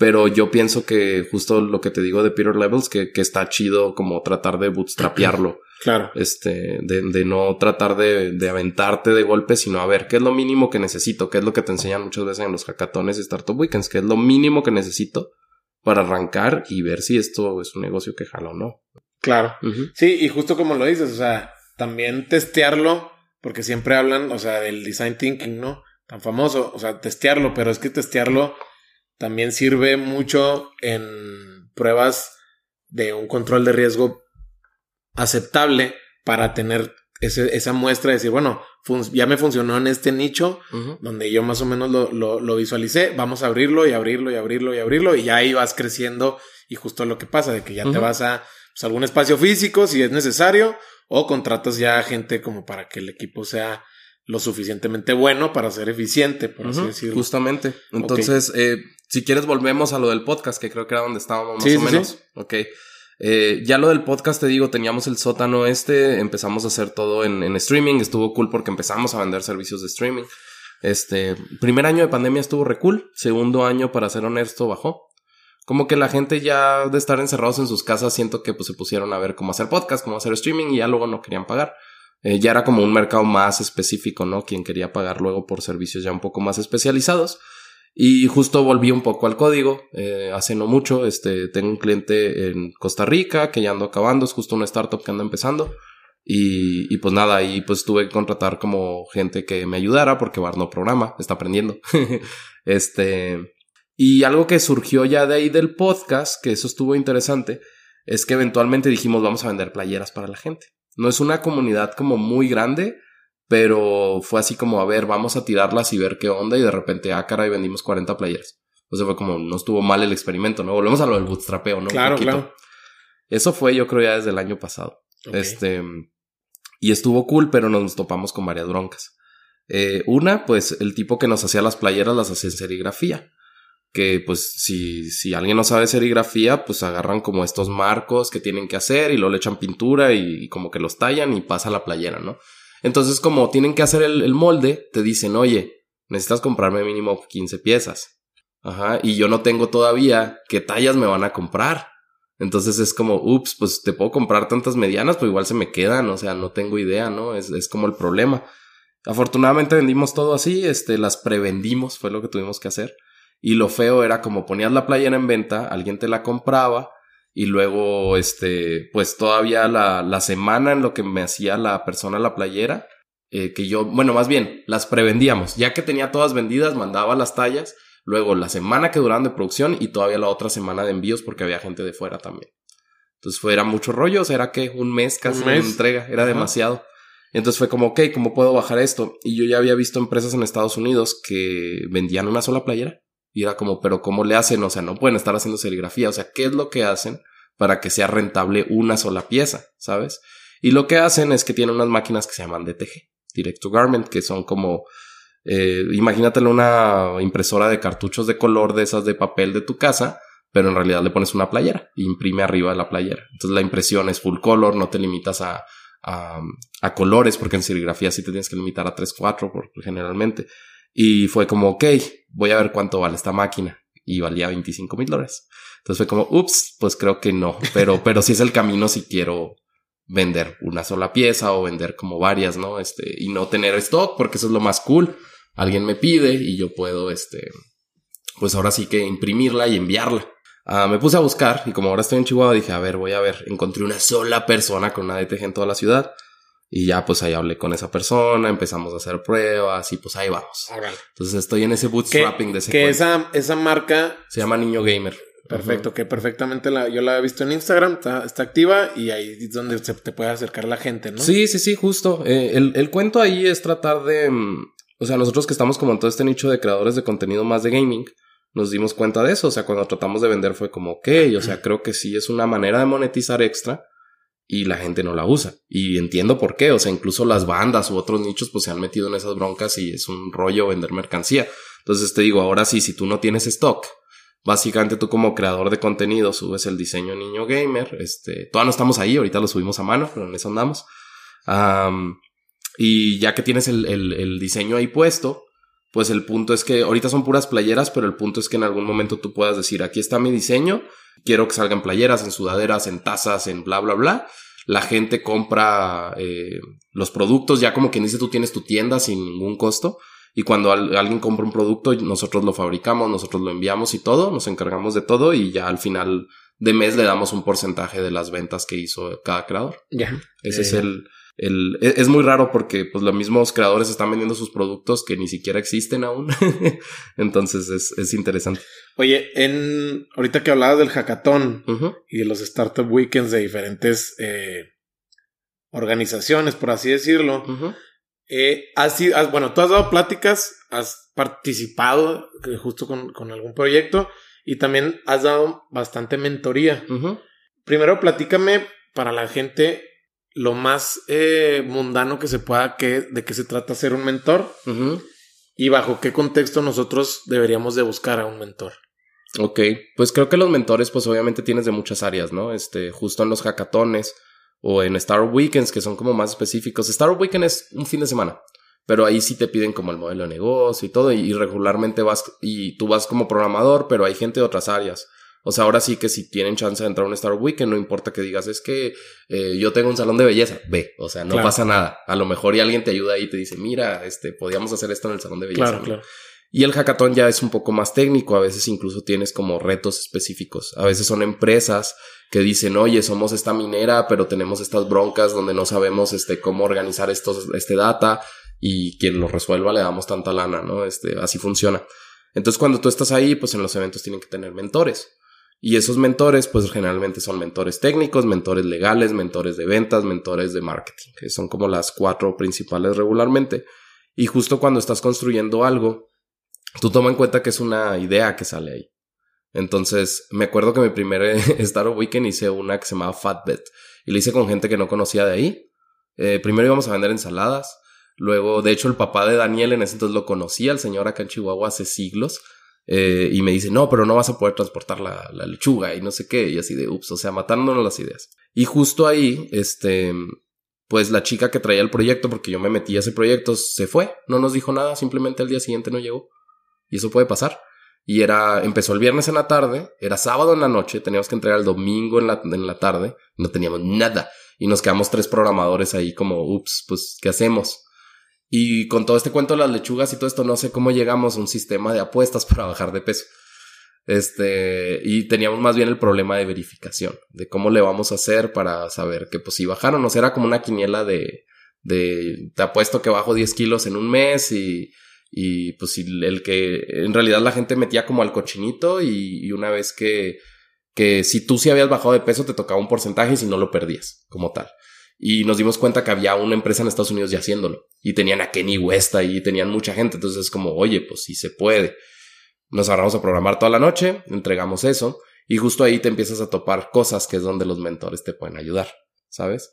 S1: Pero yo pienso que justo lo que te digo de Peter Levels, que, que está chido como tratar de bootstrapearlo.
S2: Claro.
S1: Este, de, de no tratar de, de, aventarte de golpe, sino a ver qué es lo mínimo que necesito, qué es lo que te enseñan muchas veces en los hackatones y startup weekends, qué es lo mínimo que necesito para arrancar y ver si esto es un negocio que jala o no.
S2: Claro. Sí, y justo como lo dices, o sea, también testearlo, porque siempre hablan, o sea, del design thinking, ¿no? Tan famoso, o sea, testearlo, pero es que testearlo también sirve mucho en pruebas de un control de riesgo aceptable para tener esa muestra de decir, bueno, ya me funcionó en este nicho donde yo más o menos lo, lo, visualicé, vamos a abrirlo y abrirlo y abrirlo y abrirlo y ya ahí vas creciendo y justo lo que pasa, de que ya te vas a pues, algún espacio físico si es necesario o contratas ya gente como para que el equipo sea lo suficientemente bueno para ser eficiente, por así decirlo.
S1: Justamente. Entonces, eh, si quieres, volvemos a lo del podcast, que creo que era donde estábamos más o menos. Ok. Eh, ya lo del podcast, te digo, teníamos el sótano este, empezamos a hacer todo en, en, streaming, estuvo cool porque empezamos a vender servicios de streaming. Este, primer año de pandemia estuvo re cool, segundo año, para ser honesto, bajó. Como que la gente ya de estar encerrados en sus casas, siento que pues se pusieron a ver cómo hacer podcast, cómo hacer streaming y ya luego no querían pagar. Eh, ya era como un mercado más específico, ¿no? Quien quería pagar luego por servicios ya un poco más especializados. Y justo volví un poco al código, eh, mucho, este, tengo un cliente en Costa Rica que ya ando acabando, es justo una startup que anda empezando. Y, y pues nada, ahí pues tuve que contratar como gente que me ayudara porque Bar no programa, está aprendiendo. este, y algo que surgió ya de ahí del podcast, que eso estuvo interesante, es que eventualmente dijimos vamos a vender playeras para la gente. No es una comunidad como muy grande, pero fue así como, a ver, vamos a tirarlas y ver qué onda. Y de repente, ah, caray, vendimos 40 playeras. O sea, fue como, no estuvo mal el experimento, ¿no? Volvemos a lo del bootstrapeo, ¿no?
S2: Claro, claro.
S1: Eso fue, yo creo, ya desde el año pasado. Este. Y estuvo cool, pero nos topamos con varias broncas. Eh, una, pues el tipo que nos hacía las playeras las hacía en serigrafía que pues si, si alguien no sabe serigrafía, pues agarran como estos marcos que tienen que hacer y luego le echan pintura y, como que los tallan y pasa la playera, ¿no? Entonces como tienen que hacer el, molde, te dicen, oye, necesitas comprarme mínimo 15 piezas. Ajá, y yo no tengo todavía qué tallas me van a comprar. Entonces es como, ups, pues te puedo comprar tantas medianas, pues igual se me quedan, o sea, no tengo idea, ¿no? Es, es como el problema. Afortunadamente vendimos todo así, este, las prevendimos, fue lo que tuvimos que hacer. Y lo feo era como ponías la playera en venta, alguien te la compraba y luego, este, pues todavía la, la semana en lo que me hacía la persona la playera, eh, que yo, bueno, más bien, las prevendíamos. Ya que tenía todas vendidas, mandaba las tallas, luego la semana que duraban de producción y todavía la otra semana de envíos porque había gente de fuera también. Entonces fue, era mucho rollo, o sea, era que un mes casi de entrega, era demasiado. Entonces fue como, ok, ¿cómo puedo bajar esto? Y yo ya había visto empresas en Estados Unidos que vendían una sola playera Y era como, pero ¿cómo le hacen? O sea, no pueden estar haciendo serigrafía. O sea, ¿qué es lo que hacen para que sea rentable una sola pieza? ¿Sabes? Y lo que hacen es que tienen unas máquinas que se llaman DTG, Direct to Garment, que son como, eh, imagínatelo una impresora de cartuchos de color de esas de papel de tu casa, pero en realidad le pones una playera e imprime arriba de la playera. Entonces la impresión es full color, no te limitas a, a, a colores, porque en serigrafía sí te tienes que limitar a 3, 4 generalmente. Y fue como, ok, voy a ver cuánto vale esta máquina. Y valía 25 mil dólares. Entonces fue como, ups, pues creo que no. Pero, pero sí es el camino si quiero vender una sola pieza o vender como varias, ¿no? Este, y no tener stock, porque eso es lo más cool. Alguien me pide y yo puedo, este, pues ahora sí que imprimirla y enviarla. Ah, me puse a buscar y como ahora estoy en Chihuahua dije, a ver, voy a ver, encontré una sola persona con una DTG en toda la ciudad. Y ya pues ahí hablé con esa persona, empezamos a hacer pruebas y pues ahí vamos. Entonces estoy en ese bootstrapping de ese
S2: Que esa, esa marca...
S1: Se llama Niño Gamer.
S2: Perfecto, que perfectamente la, yo la he visto en Instagram, está, está, activa y ahí es donde se te puede acercar la gente, ¿no?
S1: Sí, sí, sí, justo. Eh, el, el, cuento ahí es tratar de... Mm, o sea, nosotros que estamos como en todo este nicho de creadores de contenido más de gaming, nos dimos cuenta de eso. O sea, cuando tratamos de vender fue como, ok, o sea, creo que sí es una manera de monetizar extra y la gente no la usa. Y entiendo por qué. O sea, incluso las bandas u otros nichos pues se han metido en esas broncas y es un rollo vender mercancía. Entonces te digo, ahora sí, si tú no tienes stock, básicamente tú como creador de contenido subes el diseño niño gamer. Este, todavía no estamos ahí, ahorita lo subimos a mano, pero en eso andamos. y ya que tienes el, el, el diseño ahí puesto, pues el punto es que ahorita son puras playeras, pero el punto es que en algún momento tú puedas decir, aquí está mi diseño, quiero que salgan playeras, en sudaderas, en tazas, en bla, bla, bla. La gente compra eh, los productos, ya como quien dice, tú tienes tu tienda sin ningún costo. Y cuando alguien compra un producto, nosotros lo fabricamos, nosotros lo enviamos y todo, nos encargamos de todo y ya al final de mes le damos un porcentaje de las ventas que hizo cada creador. Ya. Ese es el, el, e, es muy raro porque pues los mismos creadores están vendiendo sus productos que ni siquiera existen aún. Entonces es, es, interesante.
S2: Oye, en ahorita que hablabas del hackathon y de los startup weekends de diferentes eh, organizaciones, por así decirlo, eh, has, bueno, tú has dado pláticas, has participado eh, justo con, con algún proyecto y también has dado bastante mentoría. Primero, platícame para la gente lo más eh, mundano que se pueda, que, de qué se trata ser un mentor y bajo qué contexto nosotros deberíamos de buscar a un mentor.
S1: Ok, pues creo que los mentores, pues obviamente tienes de muchas áreas, ¿no? Este, justo en los hackatones o en Star Weekends, que son como más específicos. Star Weekend es un fin de semana, pero ahí sí te piden como el modelo de negocio y todo, y regularmente vas, y tú vas como programador, pero hay gente de otras áreas. O sea, ahora sí que si tienen chance de entrar a un Star Weekend, no importa que digas, es que eh, yo tengo un salón de belleza, ve, o sea, no pasa nada. A lo mejor y alguien te ayuda ahí y te dice, mira, este, podíamos hacer esto en el salón de belleza. Claro, claro. Y el hackathon ya es un poco más técnico, a veces incluso tienes como retos específicos. A veces son empresas que dicen, oye, somos esta minera, pero tenemos estas broncas donde no sabemos este, cómo organizar estos, este data y quien lo resuelva le damos tanta lana, ¿no? Este, así funciona. Entonces cuando tú estás ahí, pues en los eventos tienen que tener mentores. Y esos mentores, pues generalmente son mentores técnicos, mentores legales, mentores de ventas, mentores de marketing, que son como las cuatro principales regularmente. Y justo cuando estás construyendo algo, tú toma en cuenta que es una idea que sale ahí. Entonces, me acuerdo que mi primer Startup Weekend hice una que se llamaba Fatbet y la hice con gente que no conocía de ahí. Eh, primero íbamos a vender ensaladas. Luego, de hecho, el papá de Daniel en ese entonces lo conocía, el señor acá en Chihuahua hace siglos. Eh, y me dice, no, pero no vas a poder transportar la, la, lechuga y no sé qué. Y así de, ups, o sea, matándonos las ideas. Y justo ahí, este, pues la chica que traía el proyecto, porque yo me metí a ese proyecto, se fue. No nos dijo nada, simplemente al día siguiente no llegó. Y eso puede pasar. Y era, empezó el viernes en la tarde, era sábado en la noche, teníamos que entregar el domingo en la, en la tarde, no teníamos nada. Y nos quedamos tres programadores ahí como, ups, pues, ¿qué hacemos? Y con todo este cuento de las lechugas y todo esto, no sé cómo llegamos a un sistema de apuestas para bajar de peso. Este, y teníamos más bien el problema de verificación, de cómo le vamos a hacer para saber que pues si bajaron, o sea, era como una quiniela de, de, te apuesto que bajo 10 kilos en un mes y, y pues el que en realidad la gente metía como al cochinito y, una vez que, que si tú sí habías bajado de peso te tocaba un porcentaje y si no lo perdías como tal y nos dimos cuenta que había una empresa en Estados Unidos ya haciéndolo y tenían a Kenny West ahí, tenían mucha gente, entonces es como, oye, pues sí se puede. Nos agarramos a programar toda la noche, entregamos eso y justo ahí te empiezas a topar cosas que es donde los mentores te pueden ayudar, ¿sabes?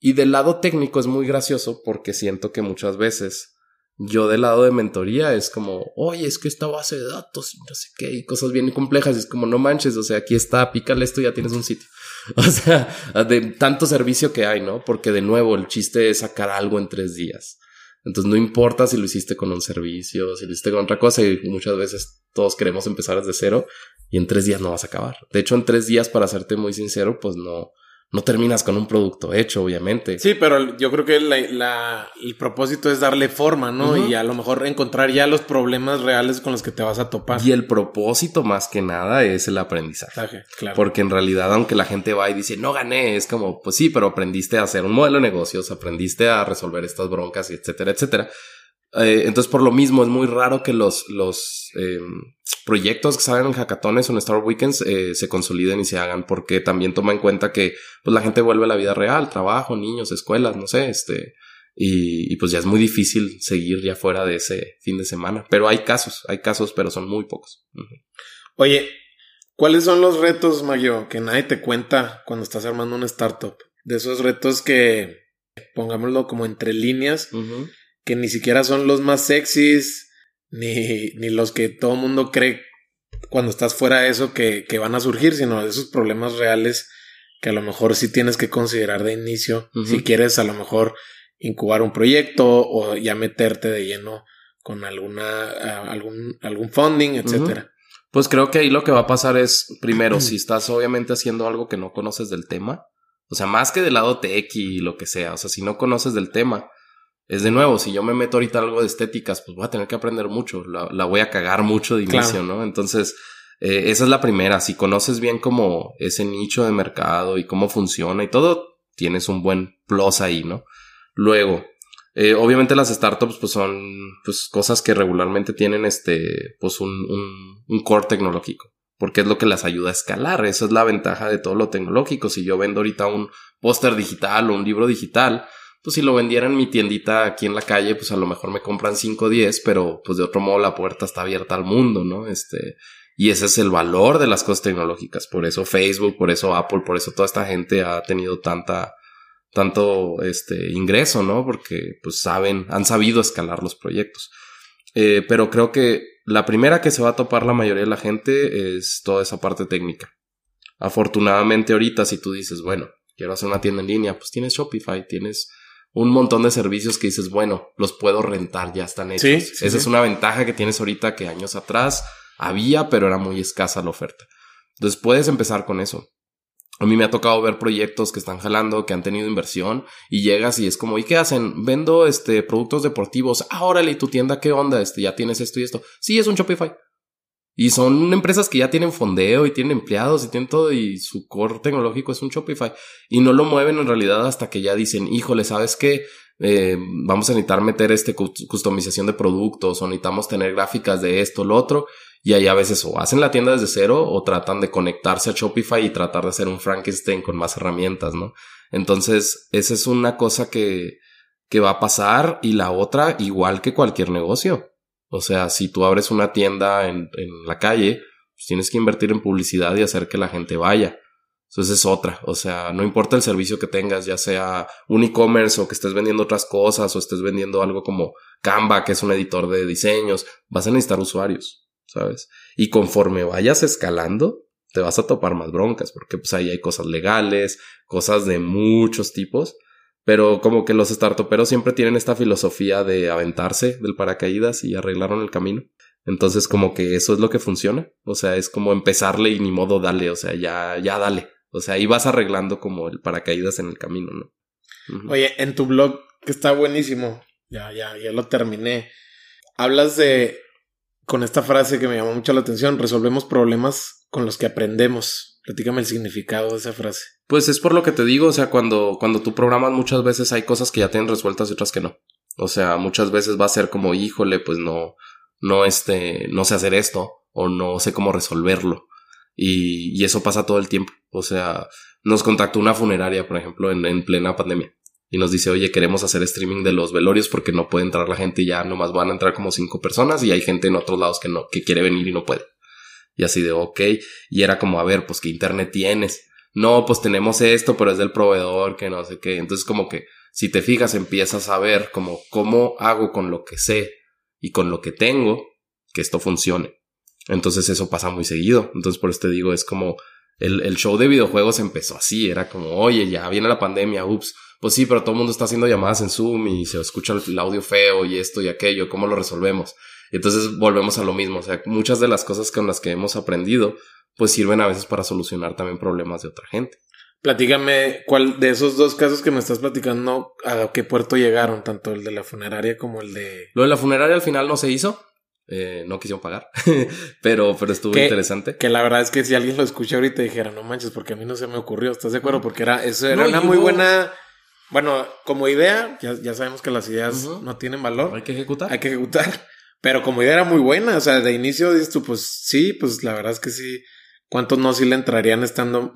S1: y del lado técnico es muy gracioso porque siento que muchas veces yo del lado de mentoría es como, oye, es que esta base de datos y no sé qué, y cosas bien complejas, y es como, no manches, o sea, aquí está, pícale esto ya tienes un sitio. O sea, de tanto servicio que hay, ¿no? Porque de nuevo, el chiste es sacar algo en tres días. Entonces no importa si lo hiciste con un servicio, si lo hiciste con otra cosa, y muchas veces todos queremos empezar desde cero y en tres días no vas a acabar. De hecho, en tres días, para serte muy sincero, pues no, no terminas con un producto hecho, obviamente.
S2: Sí, pero yo creo que la, el propósito es darle forma, ¿no? Y a lo mejor encontrar ya los problemas reales con los que te vas a topar.
S1: Y el propósito más que nada es el aprendizaje. Claro. Porque en realidad, aunque la gente va y dice, no gané, es como, pues sí, pero aprendiste a hacer un modelo de negocios, aprendiste a resolver estas broncas, etcétera, etcétera. Eh, entonces, por lo mismo, es muy raro que los, los em, proyectos que salen en hackatones o en Star Weekends eh, se consoliden y se hagan, porque también toma en cuenta que pues, la gente vuelve a la vida real, trabajo, niños, escuelas, no sé, este, y, pues ya es muy difícil seguir ya fuera de ese fin de semana. Pero hay casos, hay casos, pero son muy pocos.
S2: Oye, ¿cuáles son los retos, Mayo, que nadie te cuenta cuando estás armando una startup? De esos retos que, pongámoslo como entre líneas, que ni siquiera son los más sexys, ni, ni los que todo el mundo cree cuando estás fuera de eso que, que, van a surgir, sino de esos problemas reales que a lo mejor sí tienes que considerar de inicio, si quieres a lo mejor incubar un proyecto o ya meterte de lleno con alguna, algún, algún funding, etcétera.
S1: Pues creo que ahí lo que va a pasar es, primero, si estás obviamente haciendo algo que no conoces del tema, o sea, más que del lado tech y lo que sea, o sea, si no conoces del tema, es de nuevo, si yo me meto ahorita algo de estéticas, pues voy a tener que aprender mucho, la, voy a cagar mucho de inicio, ¿no? Entonces, eh, esa es la primera. Si conoces bien como ese nicho de mercado y cómo funciona y todo, tienes un buen plus ahí, ¿no? Luego, eh, obviamente las startups pues son pues cosas que regularmente tienen este pues un, un, un core tecnológico porque es lo que las ayuda a escalar. Esa es la ventaja de todo lo tecnológico. Si yo vendo ahorita un póster digital o un libro digital, pues si lo vendiera en mi tiendita aquí en la calle, pues a lo mejor me compran 5 o 10, pero pues de otro modo la puerta está abierta al mundo, ¿no? Este, y ese es el valor de las cosas tecnológicas. Por eso Facebook, por eso Apple, por eso toda esta gente ha tenido tanta, tanto este ingreso, ¿no? Porque pues saben, han sabido escalar los proyectos. Eh, pero creo que la primera que se va a topar la mayoría de la gente es toda esa parte técnica. Afortunadamente ahorita si tú dices, bueno, quiero hacer una tienda en línea, pues tienes Shopify, tienes un montón de servicios que dices, bueno, los puedo rentar, ya están hechos. Esa es una ventaja que tienes ahorita que años atrás había, pero era muy escasa la oferta. Entonces puedes empezar con eso. A mí me ha tocado ver proyectos que están jalando, que han tenido inversión y llegas y es como, ¿y qué hacen? Vendo este productos deportivos. Ah, órale, ¿y tu tienda qué onda? Este, ya tienes esto y esto. Sí, es un Shopify. Y son empresas que ya tienen fondeo y tienen empleados y tienen todo y su core tecnológico es un Shopify. Y no lo mueven en realidad hasta que ya dicen, híjole, ¿sabes qué? Eh, vamos a necesitar meter este customización de productos o necesitamos tener gráficas de esto, lo otro. Y ahí a veces o hacen la tienda desde cero o tratan de conectarse a Shopify y tratar de hacer un Frankenstein con más herramientas, ¿no? Entonces, esa es una cosa que, que va a pasar y la otra, igual que cualquier negocio. O sea, si tú abres una tienda en, la calle, pues tienes que invertir en publicidad y hacer que la gente vaya. Entonces es otra. O sea, no importa el servicio que tengas, ya sea un e-commerce o que estés vendiendo otras cosas o estés vendiendo algo como Canva, que es un editor de diseños, vas a necesitar usuarios, ¿sabes? Y conforme vayas escalando, te vas a topar más broncas, porque pues ahí hay cosas legales, cosas de muchos tipos. Pero como que los startuperos siempre tienen esta filosofía de aventarse del paracaídas y arreglaron el camino. Entonces como que eso es lo que funciona. O sea, es como empezarle y ni modo dale. O sea, ya, ya dale. O sea, ahí vas arreglando como el paracaídas en el camino, ¿no?
S2: Oye, en tu blog, que está buenísimo, ya, ya, ya lo terminé. Hablas de, con esta frase que me llamó mucho la atención, resolvemos problemas con los que aprendemos. Platícame el significado de esa frase.
S1: Pues es por lo que te digo, o sea, cuando, cuando tú programas muchas veces hay cosas que ya tienen resueltas y otras que no. O sea, muchas veces va a ser como, híjole, pues no, no este, no sé hacer esto o no sé cómo resolverlo. Y, y eso pasa todo el tiempo. O sea, nos contactó una funeraria, por ejemplo, en, en plena pandemia. y nos dice, oye, queremos hacer streaming de los velorios porque no puede entrar la gente y ya nomás van a entrar como cinco personas y hay gente en otros lados que no, que quiere venir y no puede. Y así de, ok, y era como, a ver, pues qué internet tienes. No, pues tenemos esto, pero es del proveedor, que no sé qué. Entonces como que, si te fijas, empiezas a ver como cómo hago con lo que sé y con lo que tengo que esto funcione. Entonces eso pasa muy seguido. Entonces por eso te digo, es como el, el show de videojuegos empezó así, era como, oye, ya viene la pandemia, ups, pues sí, pero todo el mundo está haciendo llamadas en Zoom y se escucha el audio feo y esto y aquello, ¿cómo lo resolvemos? Entonces volvemos a lo mismo, o sea, muchas de las cosas con las que hemos aprendido, pues sirven a veces para solucionar también problemas de otra gente.
S2: Platícame, ¿cuál de esos dos casos que me estás platicando, a qué puerto llegaron, tanto el de la funeraria como el de...
S1: Lo de la funeraria al final no se hizo, eh, no quisieron pagar, pero, pero estuvo interesante.
S2: Que la verdad es que si alguien lo escucha ahorita dijera, no manches, porque a mí no se me ocurrió, ¿estás de acuerdo? Porque era, eso era una muy buena, bueno, como idea, ya, ya sabemos que las ideas no tienen valor.
S1: Hay que ejecutar.
S2: Hay que ejecutar. Pero como idea era muy buena, o sea, de inicio dices tú, pues sí, pues la verdad es que sí. ¿Cuántos no sí le entrarían estando?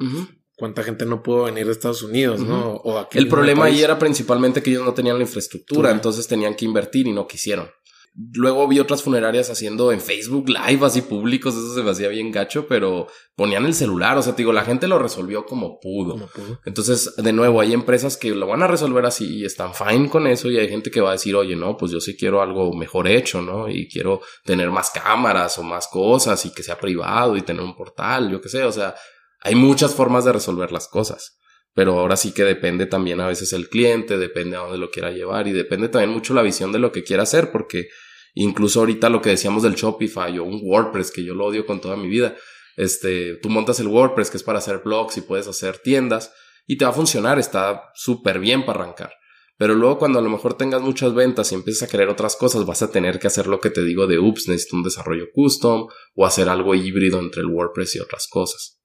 S2: ¿Cuánta gente no pudo venir de Estados Unidos, no? O
S1: aquí El problema ahí era principalmente que ellos no tenían la infraestructura, entonces tenían que invertir y no quisieron. Luego vi otras funerarias haciendo en Facebook Live así públicos, eso se me hacía bien gacho, pero ponían el celular, o sea, te digo, la gente lo resolvió como pudo. Entonces, de nuevo, hay empresas que lo van a resolver así y están fine con eso y hay gente que va a decir, oye, no, pues yo sí quiero algo mejor hecho, ¿no? Y quiero tener más cámaras o más cosas y que sea privado y tener un portal, yo qué sé, o sea, hay muchas formas de resolver las cosas pero ahora sí que depende también a veces el cliente, depende a dónde lo quiera llevar y depende también mucho la visión de lo que quiera hacer, porque incluso ahorita lo que decíamos del Shopify o un WordPress, que yo lo odio con toda mi vida, este, tú montas el WordPress que es para hacer blogs y puedes hacer tiendas y te va a funcionar, está súper bien para arrancar. Pero luego cuando a lo mejor tengas muchas ventas y empieces a querer otras cosas, vas a tener que hacer lo que te digo de, ups, necesito un desarrollo custom o hacer algo híbrido entre el WordPress y otras cosas.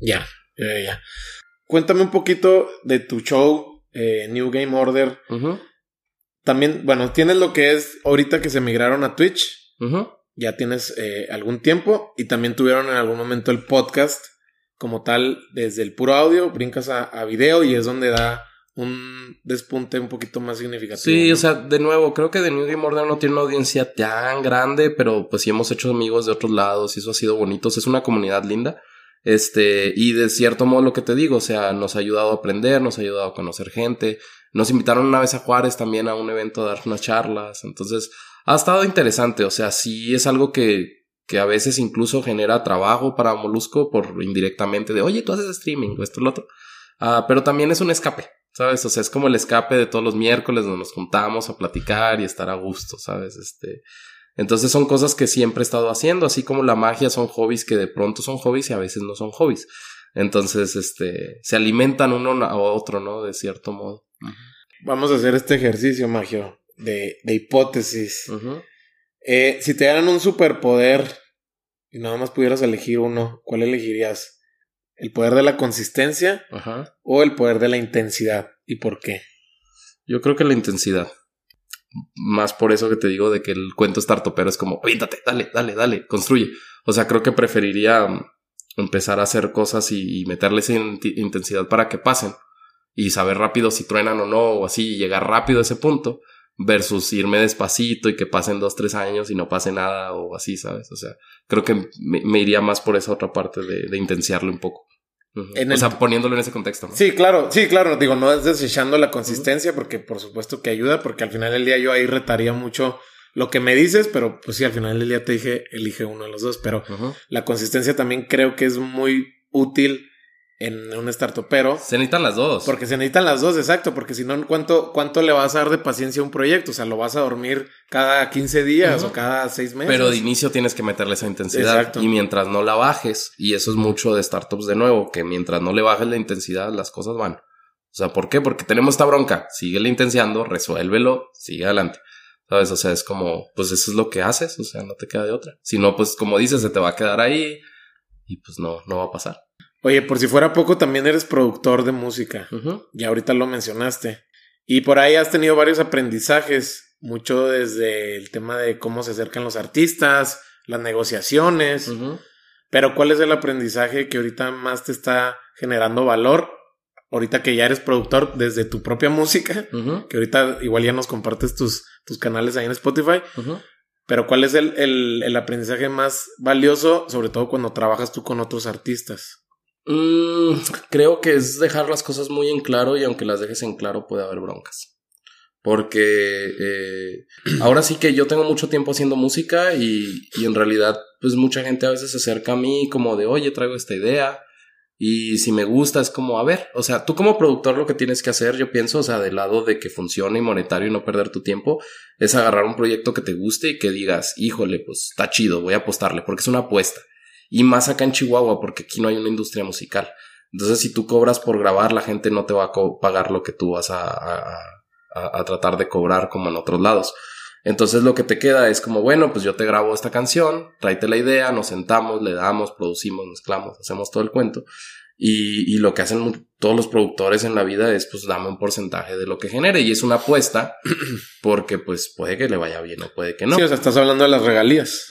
S2: Ya, ya, ya. Cuéntame un poquito de tu show, eh, New Game Order. También, bueno, tienes lo que es ahorita que se migraron a Twitch. Ya tienes eh, algún tiempo y también tuvieron en algún momento el podcast como tal desde el puro audio, brincas a, a video y es donde da un despunte un poquito más significativo.
S1: Sí, o sea, de nuevo, creo que The New Game Order no tiene una audiencia tan grande, pero pues sí hemos hecho amigos de otros lados y eso ha sido bonito. es una comunidad linda. Este, y de cierto modo lo que te digo, o sea, nos ha ayudado a aprender, nos ha ayudado a conocer gente. Nos invitaron una vez a Juárez también a un evento a dar unas charlas. Entonces, ha estado interesante. O sea, sí es algo que, que a veces incluso genera trabajo para Molusco por indirectamente de, oye, tú haces streaming esto o lo otro. Ah, pero también es un escape, ¿sabes? O sea, es como el escape de todos los miércoles donde nos juntamos a platicar y estar a gusto, ¿sabes? Este, entonces son cosas que siempre he estado haciendo, así como la magia son hobbies que de pronto son hobbies y a veces no son hobbies. Entonces, este, se alimentan uno a otro, ¿no? De cierto modo.
S2: Vamos a hacer este ejercicio, Magio, de, de hipótesis. eh, si te dieran un superpoder y nada más pudieras elegir uno, ¿cuál elegirías? ¿El poder de la consistencia o el poder de la intensidad? ¿Y por qué?
S1: Yo creo que la intensidad más por eso que te digo de que el cuento startupero es como, píntate, dale, dale, dale, construye. O sea, creo que preferiría um, empezar a hacer cosas y, meterle esa intensidad para que pasen y saber rápido si truenan o no, o así, llegar rápido a ese punto, versus irme despacito y que pasen dos, tres años y no pase nada o así, ¿sabes? O sea, creo que me, iría más por esa otra parte de, de un poco o sea, poniéndolo en ese contexto. ¿no?
S2: Sí, claro, sí, claro. Digo, no es desechando la consistencia porque por supuesto que ayuda, porque al final del día yo ahí retaría mucho lo que me dices, pero pues sí, al final del día te dije, elige uno de los dos, pero la consistencia también creo que es muy útil en un startup, pero...
S1: Se necesitan las dos.
S2: Porque se necesitan las dos, exacto, porque si no, ¿cuánto, ¿cuánto le vas a dar de paciencia a un proyecto? O sea, lo vas a dormir cada 15 días o cada 6 meses.
S1: Pero de inicio tienes que meterle esa intensidad. Exacto. Y mientras no la bajes, y eso es mucho de startups de nuevo, que mientras no le bajes la intensidad, las cosas van. O sea, ¿por qué? Porque tenemos esta bronca. Sigue intenciando, resuélvelo, sigue adelante. ¿Sabes? O sea, es como, pues eso es lo que haces, o sea, no te queda de otra. Si no, pues como dices, se te va a quedar ahí y pues no, no va a pasar.
S2: Oye, por si fuera poco, también eres productor de música. Y ahorita lo mencionaste. Y por ahí has tenido varios aprendizajes, mucho desde el tema de cómo se acercan los artistas, las negociaciones. Pero ¿cuál es el aprendizaje que ahorita más te está generando valor ahorita que ya eres productor desde tu propia música, que ahorita igual ya nos compartes tus, tus canales ahí en Spotify, pero ¿cuál es el, el, aprendizaje más valioso, sobre todo cuando trabajas tú con otros artistas?
S1: Mm, creo que es dejar las cosas muy en claro y aunque las dejes en claro puede haber broncas. Porque eh, ahora sí que yo tengo mucho tiempo haciendo música y, y en realidad pues mucha gente a veces se acerca a mí como de, oye, traigo esta idea y si me gusta, es como, a ver, o sea, tú como productor lo que tienes que hacer, yo pienso, o sea, del lado de que funcione y monetario y no perder tu tiempo, es agarrar un proyecto que te guste y que digas, híjole, pues está chido, voy a apostarle, porque es una apuesta. Y más acá en Chihuahua, porque aquí no hay una industria musical. Entonces, si tú cobras por grabar, la gente no te va a pagar lo que tú vas a, a, a, a tratar de cobrar como en otros lados. Entonces lo que te queda es como, bueno, pues yo te grabo esta canción, tráete la idea, nos sentamos, le damos, producimos, mezclamos, hacemos todo el cuento. Y, y, lo que hacen todos los productores en la vida es pues dame un porcentaje de lo que genere y es una apuesta porque pues puede que le vaya bien o puede que no.
S2: Sí, o sea, estás hablando de las regalías.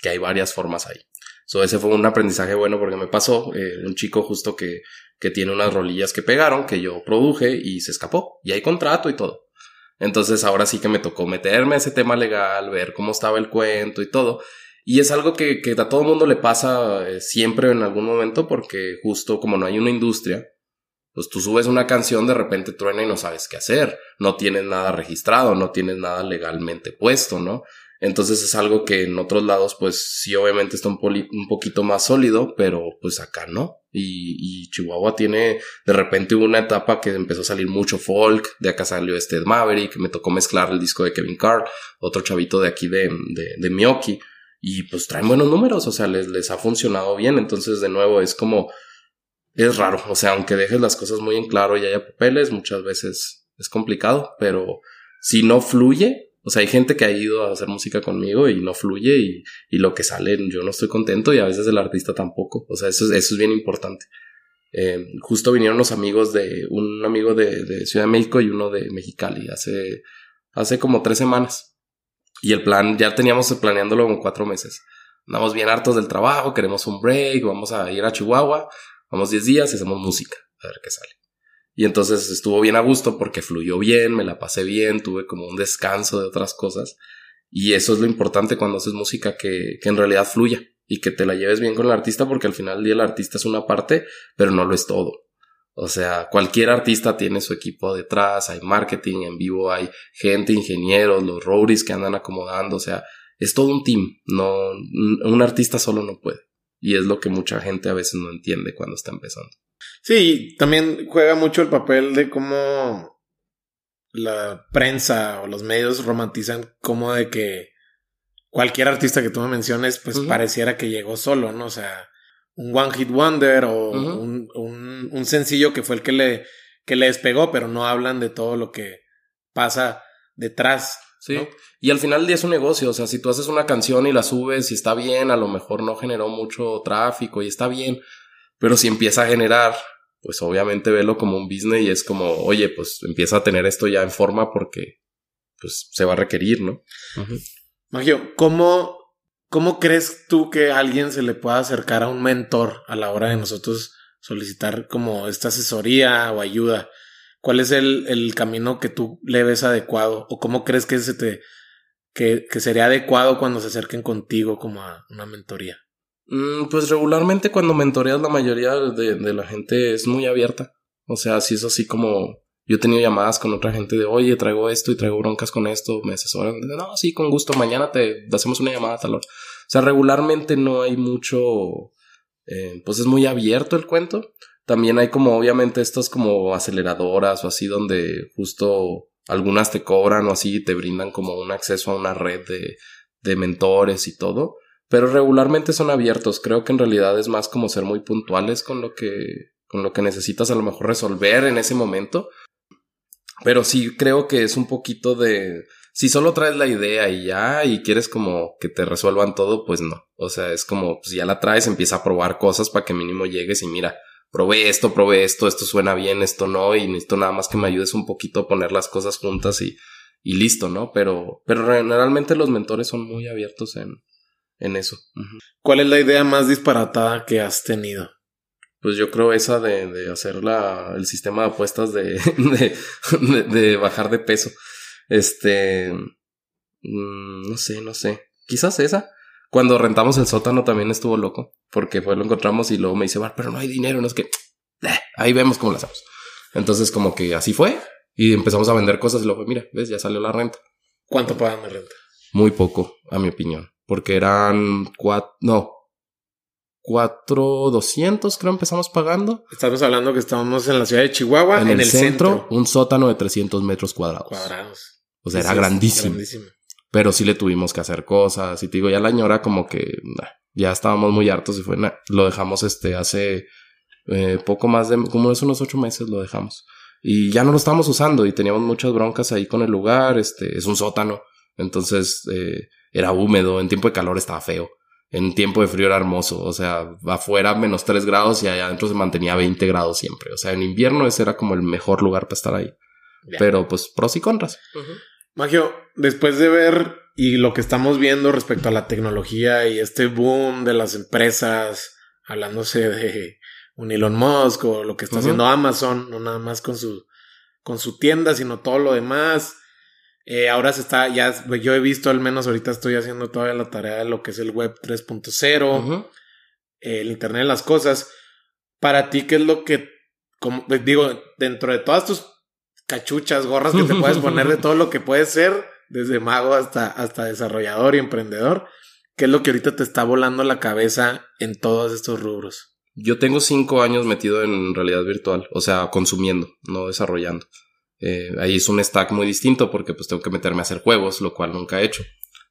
S1: Que hay varias formas ahí. So, ese fue un aprendizaje bueno porque me pasó eh, un chico justo que, que tiene unas rolillas que pegaron, que yo produje y se escapó. Y hay contrato y todo. Entonces ahora sí que me tocó meterme a ese tema legal, ver cómo estaba el cuento y todo. Y es algo que, que a todo mundo le pasa eh, siempre en algún momento porque justo como no hay una industria, pues tú subes una canción, de repente truena y no sabes qué hacer, no tienes nada registrado, no tienes nada legalmente puesto, ¿no? Entonces es algo que en otros lados, pues sí, obviamente está un, poquito más sólido, pero pues acá no. Y, Chihuahua tiene, de repente hubo una etapa que empezó a salir mucho folk, de acá salió este Maverick, me tocó mezclar el disco de Kevin Carr, otro chavito de aquí de, de, de Miyoki, y pues traen buenos números, o sea, les, les ha funcionado bien, entonces de nuevo es como, es raro, o sea, aunque dejes las cosas muy en claro y haya papeles, muchas veces es complicado, pero si no fluye, o sea, hay gente que ha ido a hacer música conmigo y no fluye y, y lo que sale yo no estoy contento y a veces el artista tampoco. O sea, eso, eso es bien importante. Eh, justo vinieron los amigos de un amigo de, de, Ciudad de México y uno de Mexicali hace, hace como tres semanas. Y el plan, ya teníamos planeándolo como cuatro meses. Andamos bien hartos del trabajo, queremos un break, vamos a ir a Chihuahua, vamos diez días y hacemos música, a ver qué sale. Y entonces estuvo bien a gusto porque fluyó bien, me la pasé bien, tuve como un descanso de otras cosas. Y eso es lo importante cuando haces música, que, que en realidad fluya y que te la lleves bien con el artista porque al final del día el artista es una parte, pero no lo es todo. O sea, cualquier artista tiene su equipo detrás, hay marketing en vivo, hay gente, ingenieros, los roadies que andan acomodando, o sea, es todo un team, no, un artista solo no puede. Y es lo que mucha gente a veces no entiende cuando está empezando.
S2: Sí, también juega mucho el papel de cómo la prensa o los medios romantizan como de que cualquier artista que tú me menciones, pues pareciera que llegó solo, ¿no? O sea, un One Hit Wonder o un, un, un, sencillo que fue el que le, que le despegó, pero no hablan de todo lo que pasa detrás.
S1: Sí. Y al final del día es un negocio. O sea, si tú haces una canción y la subes y está bien, a lo mejor no generó mucho tráfico y está bien. Pero si empieza a generar, pues obviamente velo como un business y es como, oye, pues empieza a tener esto ya en forma porque pues se va a requerir, ¿no?
S2: Magio, ¿cómo, ¿cómo crees tú que alguien se le pueda acercar a un mentor a la hora de nosotros solicitar como esta asesoría o ayuda? ¿Cuál es el, el camino que tú le ves adecuado? ¿O cómo crees que se te que, que sería adecuado cuando se acerquen contigo como a una mentoría?
S1: Mm, pues regularmente cuando mentoreas la mayoría de, de, la gente es muy abierta. O sea, si es así como yo he tenido llamadas con otra gente de, oye, traigo esto y traigo broncas con esto, me asesoran. No, sí, con gusto, mañana te hacemos una llamada a tal hora. O sea, regularmente no hay mucho, eh, pues es muy abierto el cuento. También hay como, obviamente, estos como aceleradoras o así donde justo algunas te cobran o así te brindan como un acceso a una red de, de mentores y todo pero regularmente son abiertos. Creo que en realidad es más como ser muy puntuales con lo que, con lo que necesitas a lo mejor resolver en ese momento. Pero sí creo que es un poquito de, si solo traes la idea y ya, y quieres como que te resuelvan todo, pues no. O sea, es como, pues ya la traes, empieza a probar cosas para que mínimo llegues y mira, probé esto, probé esto, esto suena bien, esto no, y necesito nada más que me ayudes un poquito a poner las cosas juntas y, y listo, ¿no? Pero, pero generalmente los mentores son muy abiertos en, en eso.
S2: ¿Cuál es la idea más disparatada que has tenido?
S1: Pues yo creo esa de, de hacer la, el sistema de apuestas de, de, de, bajar de peso. Este, mm, no sé, no sé. Quizás esa. Cuando rentamos el sótano también estuvo loco, porque fue lo encontramos y luego me dice, pero no hay dinero, no es que, eh, ahí vemos cómo lo hacemos. Entonces como que así fue y empezamos a vender cosas y luego, mira, ves, ya salió la renta.
S2: ¿Cuánto pagan de renta?
S1: Muy poco, a mi opinión, porque eran cuatro, no, cuatro doscientos creo empezamos pagando.
S2: Estamos hablando que estábamos en la ciudad de Chihuahua,
S1: en, el, centro, un sótano de 300 metros cuadrados. Cuadrados. O sea, era grandísimo. Pero sí le tuvimos que hacer cosas. Y te digo, ya la ñora como que ya estábamos muy hartos y fue, lo dejamos este hace eh, poco más de, como es unos ocho meses lo dejamos. Y ya no lo estábamos usando y teníamos muchas broncas ahí con el lugar. Este, es un sótano. Entonces, eh, era húmedo. En tiempo de calor estaba feo en tiempo de frío era hermoso. O sea, afuera menos 3 grados y allá adentro se mantenía 20 grados siempre. O sea, en invierno ese era como el mejor lugar para estar ahí. Pero pues pros y contras.
S2: Magio, después de ver y lo que estamos viendo respecto a la tecnología y este boom de las empresas, hablándose de un Elon Musk o lo que está haciendo Amazon, no nada más con su, con su tienda, sino todo lo demás eh, ahora se está, ya yo he visto, al menos ahorita estoy haciendo todavía la tarea de lo que es el web 3.0, el Internet de las Cosas. Para ti, ¿qué es lo que, como digo, dentro de todas tus cachuchas, gorras que te puedes poner de todo lo que puedes ser, desde mago hasta, hasta desarrollador y emprendedor, ¿qué es lo que ahorita te está volando la cabeza en todos estos rubros?
S1: Yo tengo cinco años metido en realidad virtual, o sea, consumiendo, no desarrollando. Eh, ahí es un stack muy distinto porque pues tengo que meterme a hacer juegos, lo cual nunca he hecho.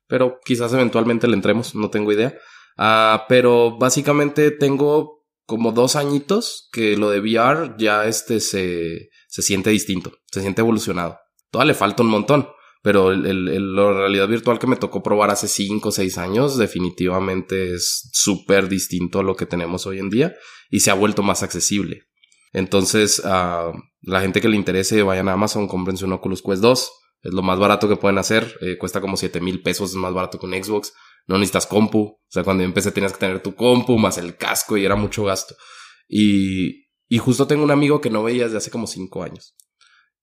S1: Pero quizás eventualmente le entremos, no tengo idea. Ah, pero básicamente tengo como dos añitos que lo de VR ya este se, se siente distinto, se siente evolucionado. Todavía le falta un montón, pero el, el, la realidad virtual que me tocó probar hace cinco o seis años definitivamente es súper distinto a lo que tenemos hoy en día y se ha vuelto más accesible. Entonces, a la gente que le interese, vayan a Amazon, cómprense un Oculus Quest 2. Es lo más barato que pueden hacer. Eh, cuesta como 7 mil pesos, es más barato que un Xbox. No necesitas compu. O sea, cuando yo empecé tenías que tener tu compu más el casco y era mucho gasto. Y, y justo tengo un amigo que no veía desde hace como 5 años.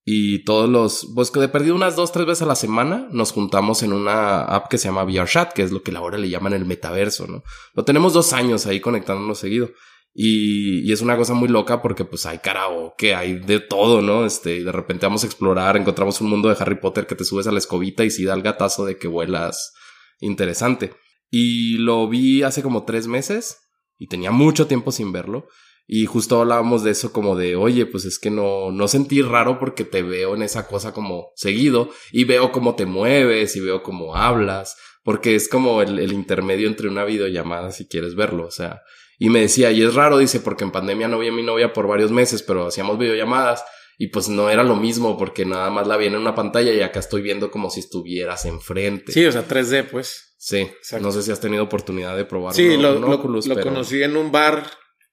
S1: Y todos los, pues que de perdido unas dos, tres veces a la semana, nos juntamos en una app que se llama VRChat, que es lo que ahora le llaman el metaverso, ¿no? Lo tenemos dos años ahí conectándonos seguido. Y, es una cosa muy loca porque pues hay karaoke, hay de todo, ¿no? Este, de repente vamos a explorar, encontramos un mundo de Harry Potter que te subes a la escobita y si da el gatazo de que vuelas interesante. Y lo vi hace como tres meses y tenía mucho tiempo sin verlo. Y justo hablábamos de eso como de, oye, pues es que no, no sentí raro porque te veo en esa cosa como seguido y veo cómo te mueves y veo cómo hablas, porque es como el, el intermedio entre una videollamada si quieres verlo, o sea, y me decía, y es raro, dice, porque en pandemia no vi a mi novia por varios meses, pero hacíamos videollamadas y pues no era lo mismo porque nada más la vi en una pantalla y acá estoy viendo como si estuvieras enfrente.
S2: Sí, o sea, 3D, pues.
S1: Sí, no sé si has tenido oportunidad de probar
S2: Sí, lo, lo, conocí en un bar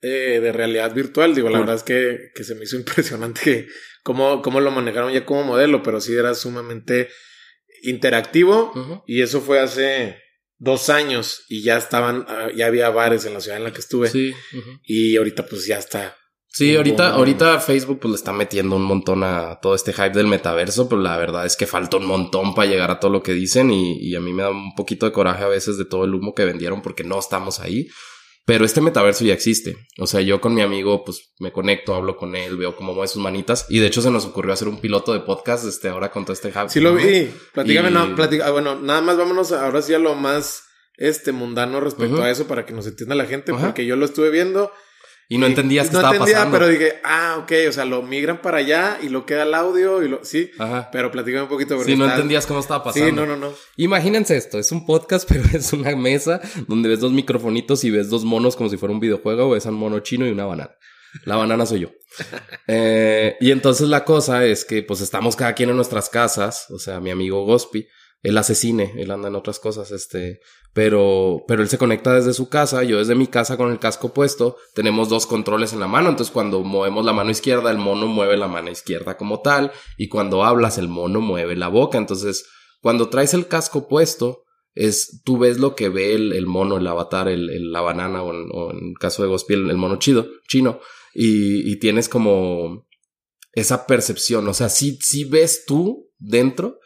S2: eh, de realidad virtual. Digo, la verdad es que, que, se me hizo impresionante cómo, cómo lo manejaron ya como modelo, pero sí era sumamente interactivo y eso fue hace dos años y ya estaban, ah, ya había bares en la ciudad en la que estuve. Sí. Y ahorita pues ya está.
S1: Sí, ahorita, ahorita Facebook pues le está metiendo un montón a todo este hype del metaverso, pero la verdad es que falta un montón para llegar a todo lo que dicen y, y a mí me da un poquito de coraje a veces de todo el humo que vendieron porque no estamos ahí. Pero este metaverso ya existe. O sea, yo con mi amigo, pues me conecto, hablo con él, veo cómo mueve sus manitas. Y de hecho se nos ocurrió hacer un piloto de podcast este ahora con todo este
S2: hype. Sí lo vi. Platícame, no, platica, ah, bueno, nada más vámonos ahora sí a lo más este mundano respecto a eso para que nos entienda la gente, porque yo lo estuve viendo
S1: y no entendías qué no estaba entendía,
S2: pero dije, ah, ok, o sea, lo migran para allá y lo queda el audio y lo, sí. Ajá. Pero platícame un poquito.
S1: Sí, no entendías cómo estaba pasando.
S2: Sí, no, no, no.
S1: Imagínense esto, es un podcast, pero es una mesa donde ves dos microfonitos y ves dos monos como si fuera un videojuego, ves un mono chino y una banana. La banana soy yo. eh, y entonces la cosa es que pues estamos cada quien en nuestras casas, o sea, mi amigo Gospi, él hace cine, él anda en otras cosas, este, pero, pero él se conecta desde su casa, yo desde mi casa con el casco puesto, tenemos dos controles en la mano, entonces cuando movemos la mano izquierda, el mono mueve la mano izquierda como tal, y cuando hablas, el mono mueve la boca, entonces cuando traes el casco puesto, es tú ves lo que ve el, mono, el avatar, el, la banana o en, caso de Gospiel, el mono chido, chino, y, y tienes como esa percepción, o sea, si, si ves tú dentro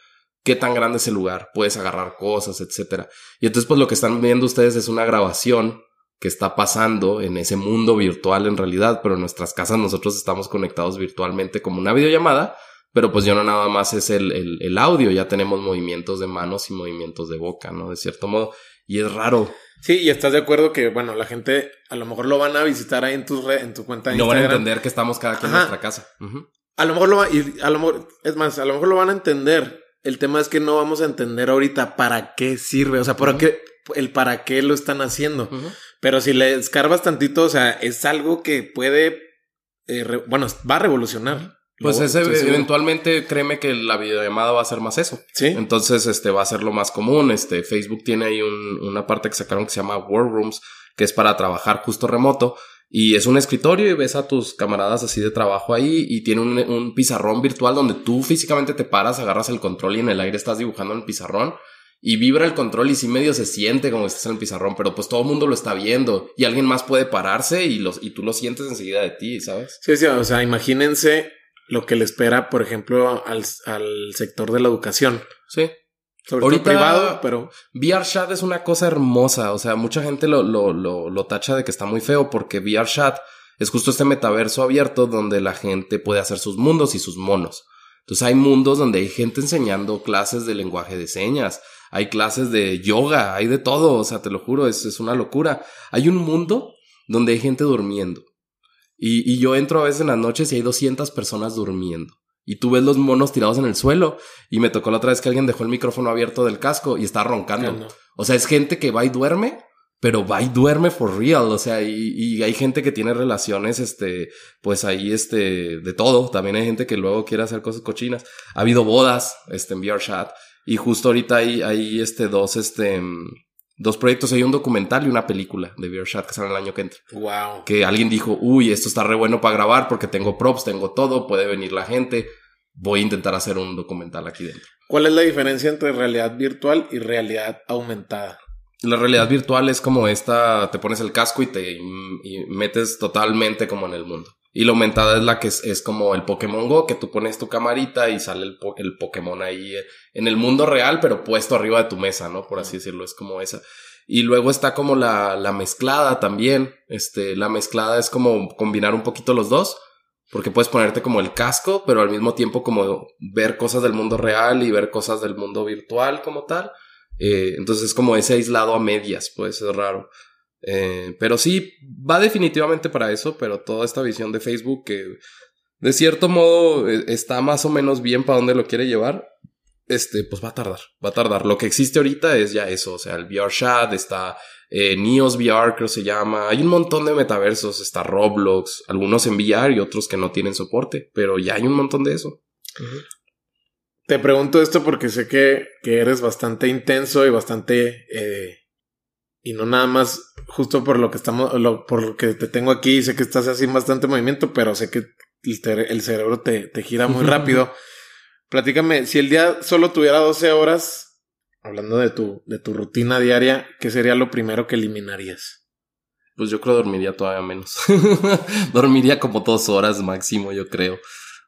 S1: qué tan grande es el lugar, puedes agarrar cosas, etcétera. Y entonces pues lo que están viendo ustedes es una grabación que está pasando en ese mundo virtual en realidad, pero en nuestras casas nosotros estamos conectados virtualmente como una videollamada, pero pues ya no nada más es el, el, audio, ya tenemos movimientos de manos y movimientos de boca, ¿no? De cierto modo. Y es raro.
S2: Sí, y estás de acuerdo que, bueno, la gente a lo mejor lo van a visitar ahí en tu, en tu cuenta de
S1: No van a entender que estamos cada quien en nuestra casa.
S2: A lo mejor lo va, y a lo mejor, es más, a lo mejor lo van a entender. El tema es que no vamos a entender ahorita para qué sirve, o sea, para qué, el para qué lo están haciendo. Pero si le escarbas tantito, o sea, es algo que puede, eh, bueno, va a revolucionar.
S1: Pues ese, eventualmente créeme que la videollamada va a ser más eso. Sí. Entonces, este va a ser lo más común. Este Facebook tiene ahí una parte que sacaron que se llama War Rooms, que es para trabajar justo remoto. Y es un escritorio y ves a tus camaradas así de trabajo ahí y tiene un, un pizarrón virtual donde tú físicamente te paras, agarras el control y en el aire estás dibujando en el pizarrón y vibra el control y sí medio se siente como que estás en el pizarrón, pero pues todo el mundo lo está viendo y alguien más puede pararse y, los, y tú lo sientes enseguida de ti, ¿sabes?
S2: Sí, sí, o sea, imagínense lo que le espera, por ejemplo, al, al sector de la educación.
S1: Sí. Sobre Ahorita, privado, pero... VRChat es una cosa hermosa, o sea, mucha gente lo, lo, lo, lo tacha de que está muy feo porque VRChat es justo este metaverso abierto donde la gente puede hacer sus mundos y sus monos. Entonces hay mundos donde hay gente enseñando clases de lenguaje de señas, hay clases de yoga, hay de todo, o sea, te lo juro, es, es una locura. Hay un mundo donde hay gente durmiendo. Y, y yo entro a veces en las noches y hay 200 personas durmiendo. Y tú ves los monos tirados en el suelo. Y me tocó la otra vez que alguien dejó el micrófono abierto del casco y está roncando. O sea, es gente que va y duerme, pero va y duerme for real. O sea, y, y, hay gente que tiene relaciones, este, pues ahí, este, de todo. También hay gente que luego quiere hacer cosas cochinas. Ha habido bodas, este, en VRChat. Y justo ahorita hay, hay este, dos, este, dos proyectos. Hay un documental y una película de VRChat que sale el año que entra.
S2: Wow.
S1: Que alguien dijo, uy, esto está re bueno para grabar porque tengo props, tengo todo, puede venir la gente. Voy a intentar hacer un documental aquí dentro.
S2: ¿Cuál es la diferencia entre realidad virtual y realidad aumentada?
S1: La realidad virtual es como esta, te pones el casco y te y metes totalmente como en el mundo. Y la aumentada es la que es, como el Pokémon Go, que tú pones tu camarita y sale el, el, Pokémon ahí eh, en el mundo real, pero puesto arriba de tu mesa, ¿no? Por así decirlo, es como esa. Y luego está como la, la mezclada también. Este, la mezclada es como combinar un poquito los dos, porque puedes ponerte como el casco, pero al mismo tiempo como ver cosas del mundo real y ver cosas del mundo virtual como tal. Eh, entonces es como ese aislado a medias, puede ser raro. Eh, pero sí, va definitivamente para eso, pero toda esta visión de Facebook que de cierto modo eh, está más o menos bien para dónde lo quiere llevar, este, pues va a tardar, va a tardar. Lo que existe ahorita es ya eso, o sea, el VR Chat, está eh, Neos VR, creo se llama, hay un montón de metaversos, está Roblox, algunos en VR y otros que no tienen soporte, pero ya hay un montón de eso.
S2: Te pregunto esto porque sé que, que eres bastante intenso y bastante eh, y no nada más justo por lo que estamos, lo, por lo que te tengo aquí, sé que estás así bastante movimiento, pero sé que el, cerebro te, te, gira muy rápido. Platícame, si el día solo tuviera 12 horas, hablando de tu, de tu rutina diaria, ¿qué sería lo primero que eliminarías?
S1: Pues yo creo dormiría todavía menos. dormiría como dos horas máximo, yo creo.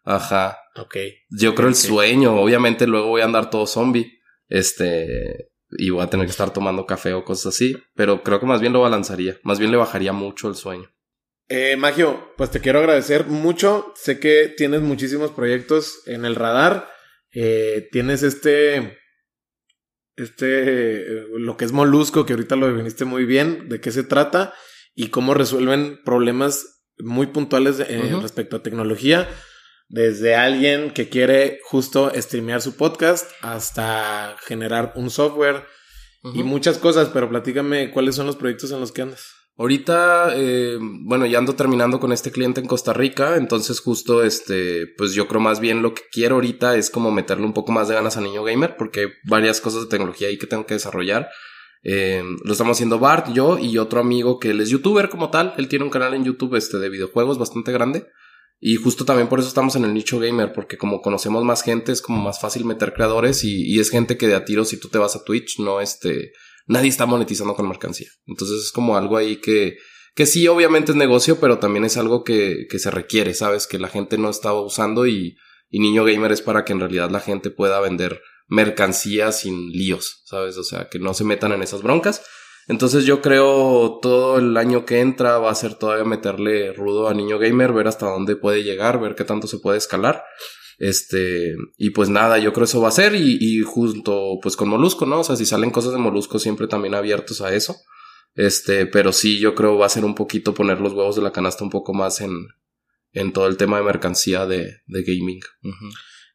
S1: Ajá.
S2: Ok.
S1: Yo creo el sueño. Obviamente luego voy a andar todo zombie. Este y voy a tener que estar tomando café o cosas así, pero creo que más bien lo balanzaría, más bien le bajaría mucho el sueño.
S2: Eh, Magio, pues te quiero agradecer mucho. Sé que tienes muchísimos proyectos en el radar. Eh, tienes este, este, lo que es Molusco, que ahorita lo definiste muy bien, de qué se trata y cómo resuelven problemas muy puntuales eh, respecto a tecnología desde alguien que quiere justo streamear su podcast hasta generar un software y muchas cosas, pero platícame cuáles son los proyectos en los que andas.
S1: Ahorita, eh, bueno, ya ando terminando con este cliente en Costa Rica, entonces justo este, pues yo creo más bien lo que quiero ahorita es como meterle un poco más de ganas a Niño Gamer, porque hay varias cosas de tecnología ahí que tengo que desarrollar. Eh, lo estamos haciendo Bart, yo y otro amigo que él es youtuber como tal, él tiene un canal en YouTube este de videojuegos bastante grande. Y justo también por eso estamos en el nicho gamer, porque como conocemos más gente, es como más fácil meter creadores y, es gente que de a tiro, si tú te vas a Twitch, no este, nadie está monetizando con mercancía. Entonces es como algo ahí que, que sí, obviamente es negocio, pero también es algo que, que se requiere, ¿sabes? Que la gente no estaba usando y, y Niño Gamer es para que en realidad la gente pueda vender mercancía sin líos, ¿sabes? O sea, que no se metan en esas broncas. Entonces yo creo todo el año que entra va a ser todavía meterle rudo a Niño Gamer, ver hasta dónde puede llegar, ver qué tanto se puede escalar. Este, y pues nada, yo creo eso va a ser y, y junto pues con Molusco, ¿no? O sea, si salen cosas de Molusco siempre también abiertos a eso. Este, pero sí, yo creo va a ser un poquito poner los huevos de la canasta un poco más en, en todo el tema de mercancía de, de gaming.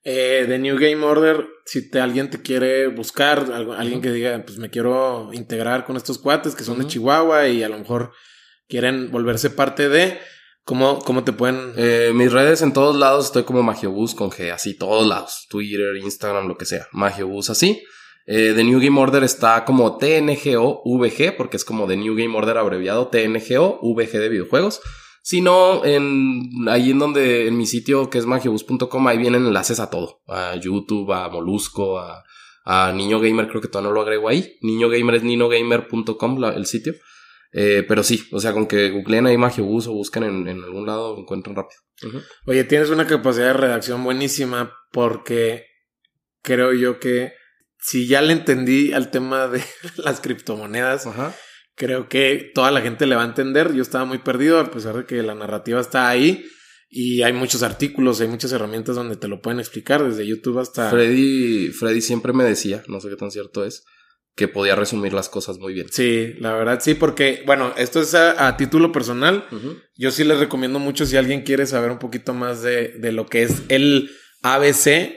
S2: Eh, de New Game Order, si te, alguien te quiere buscar, alguien que diga, pues me quiero integrar con estos cuates que son de Chihuahua y a lo mejor quieren volverse parte de, ¿cómo, cómo te pueden...?
S1: Eh, mis redes en todos lados estoy como Magiobus con G, así todos lados, Twitter, Instagram, lo que sea, Magiobus así. Eh, The New Game Order está como TNGO VG, porque es como The New Game Order abreviado TNGO VG de videojuegos. Si no, en, ahí en donde, en mi sitio que es magiobus.com, ahí vienen enlaces a todo. A YouTube, a Molusco, a, a Niño Gamer, creo que todavía no lo agrego ahí. Niño Gamer es ninogamer.com, el sitio. Eh, pero sí, o sea, con que googleen ahí Magiobus o busquen en, en algún lado, encuentran rápido.
S2: Oye, tienes una capacidad de redacción buenísima porque creo yo que si ya le entendí al tema de las criptomonedas, creo que toda la gente le va a entender. Yo estaba muy perdido, a pesar de que la narrativa está ahí. Y hay muchos artículos, hay muchas herramientas donde te lo pueden explicar, desde YouTube hasta.
S1: Freddy, Freddy siempre me decía, no sé qué tan cierto es, que podía resumir las cosas muy bien.
S2: Sí, la verdad sí, porque, bueno, esto es a, título personal. Yo sí les recomiendo mucho si alguien quiere saber un poquito más de, de lo que es el ABC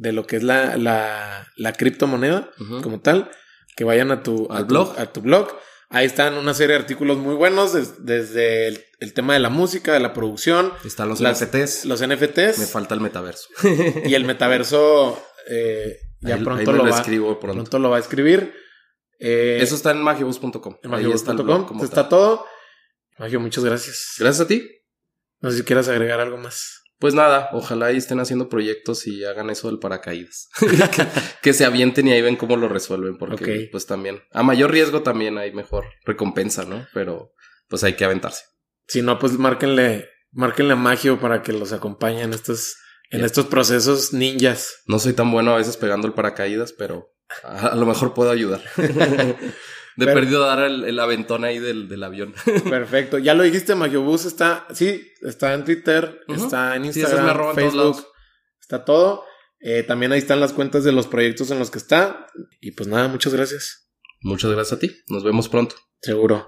S2: de lo que es la, la, la criptomoneda como tal, que vayan a tu, blog. a tu blog. Ahí están una serie de artículos muy buenos desde el, tema de la música, de la producción.
S1: Están los NFTs.
S2: Los NFTs.
S1: Me falta el metaverso.
S2: y el metaverso eh, ya pronto, lo, va, escribo pronto. lo va a escribir.
S1: Eh, Eso está en magiobus.com.
S2: En magiobus.com está, está todo. Magio, muchas gracias.
S1: Gracias a ti.
S2: No sé si quieras agregar algo más
S1: pues nada, ojalá y estén haciendo proyectos y hagan eso del paracaídas. que, se avienten y ahí ven cómo lo resuelven, porque pues también, a mayor riesgo también hay mejor recompensa, ¿no? Pero pues hay que aventarse.
S2: Si no, pues márquenle, márquenle a Magio para que los acompañe en estos, en estos procesos ninjas.
S1: No soy tan bueno a veces pegando el paracaídas, pero a lo mejor puedo ayudar. De perdido dar el, aventón ahí del, avión.
S2: Perfecto. Ya lo dijiste, Magiobus está, sí, está en Twitter, está en Instagram, Facebook, está todo. Eh, también ahí están las cuentas de los proyectos en los que está. Y pues nada, muchas gracias.
S1: Muchas gracias a ti. Nos vemos pronto.
S2: Seguro.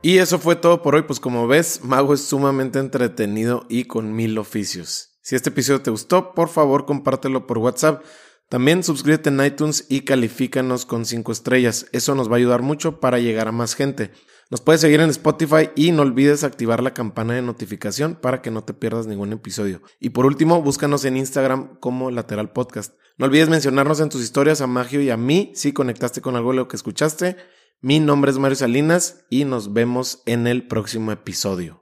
S2: Y eso fue todo por hoy. Pues como ves, Mago es sumamente entretenido y con mil oficios. Si este episodio te gustó, por favor compártelo por WhatsApp también suscríbete en iTunes y califícanos con 5 estrellas. Eso nos va a ayudar mucho para llegar a más gente. Nos puedes seguir en Spotify y no olvides activar la campana de notificación para que no te pierdas ningún episodio. Y por último, búscanos en Instagram como Lateral Podcast. No olvides mencionarnos en tus historias a Magio y a mí si conectaste con algo de lo que escuchaste. Mi nombre es Mario Salinas y nos vemos en el próximo episodio.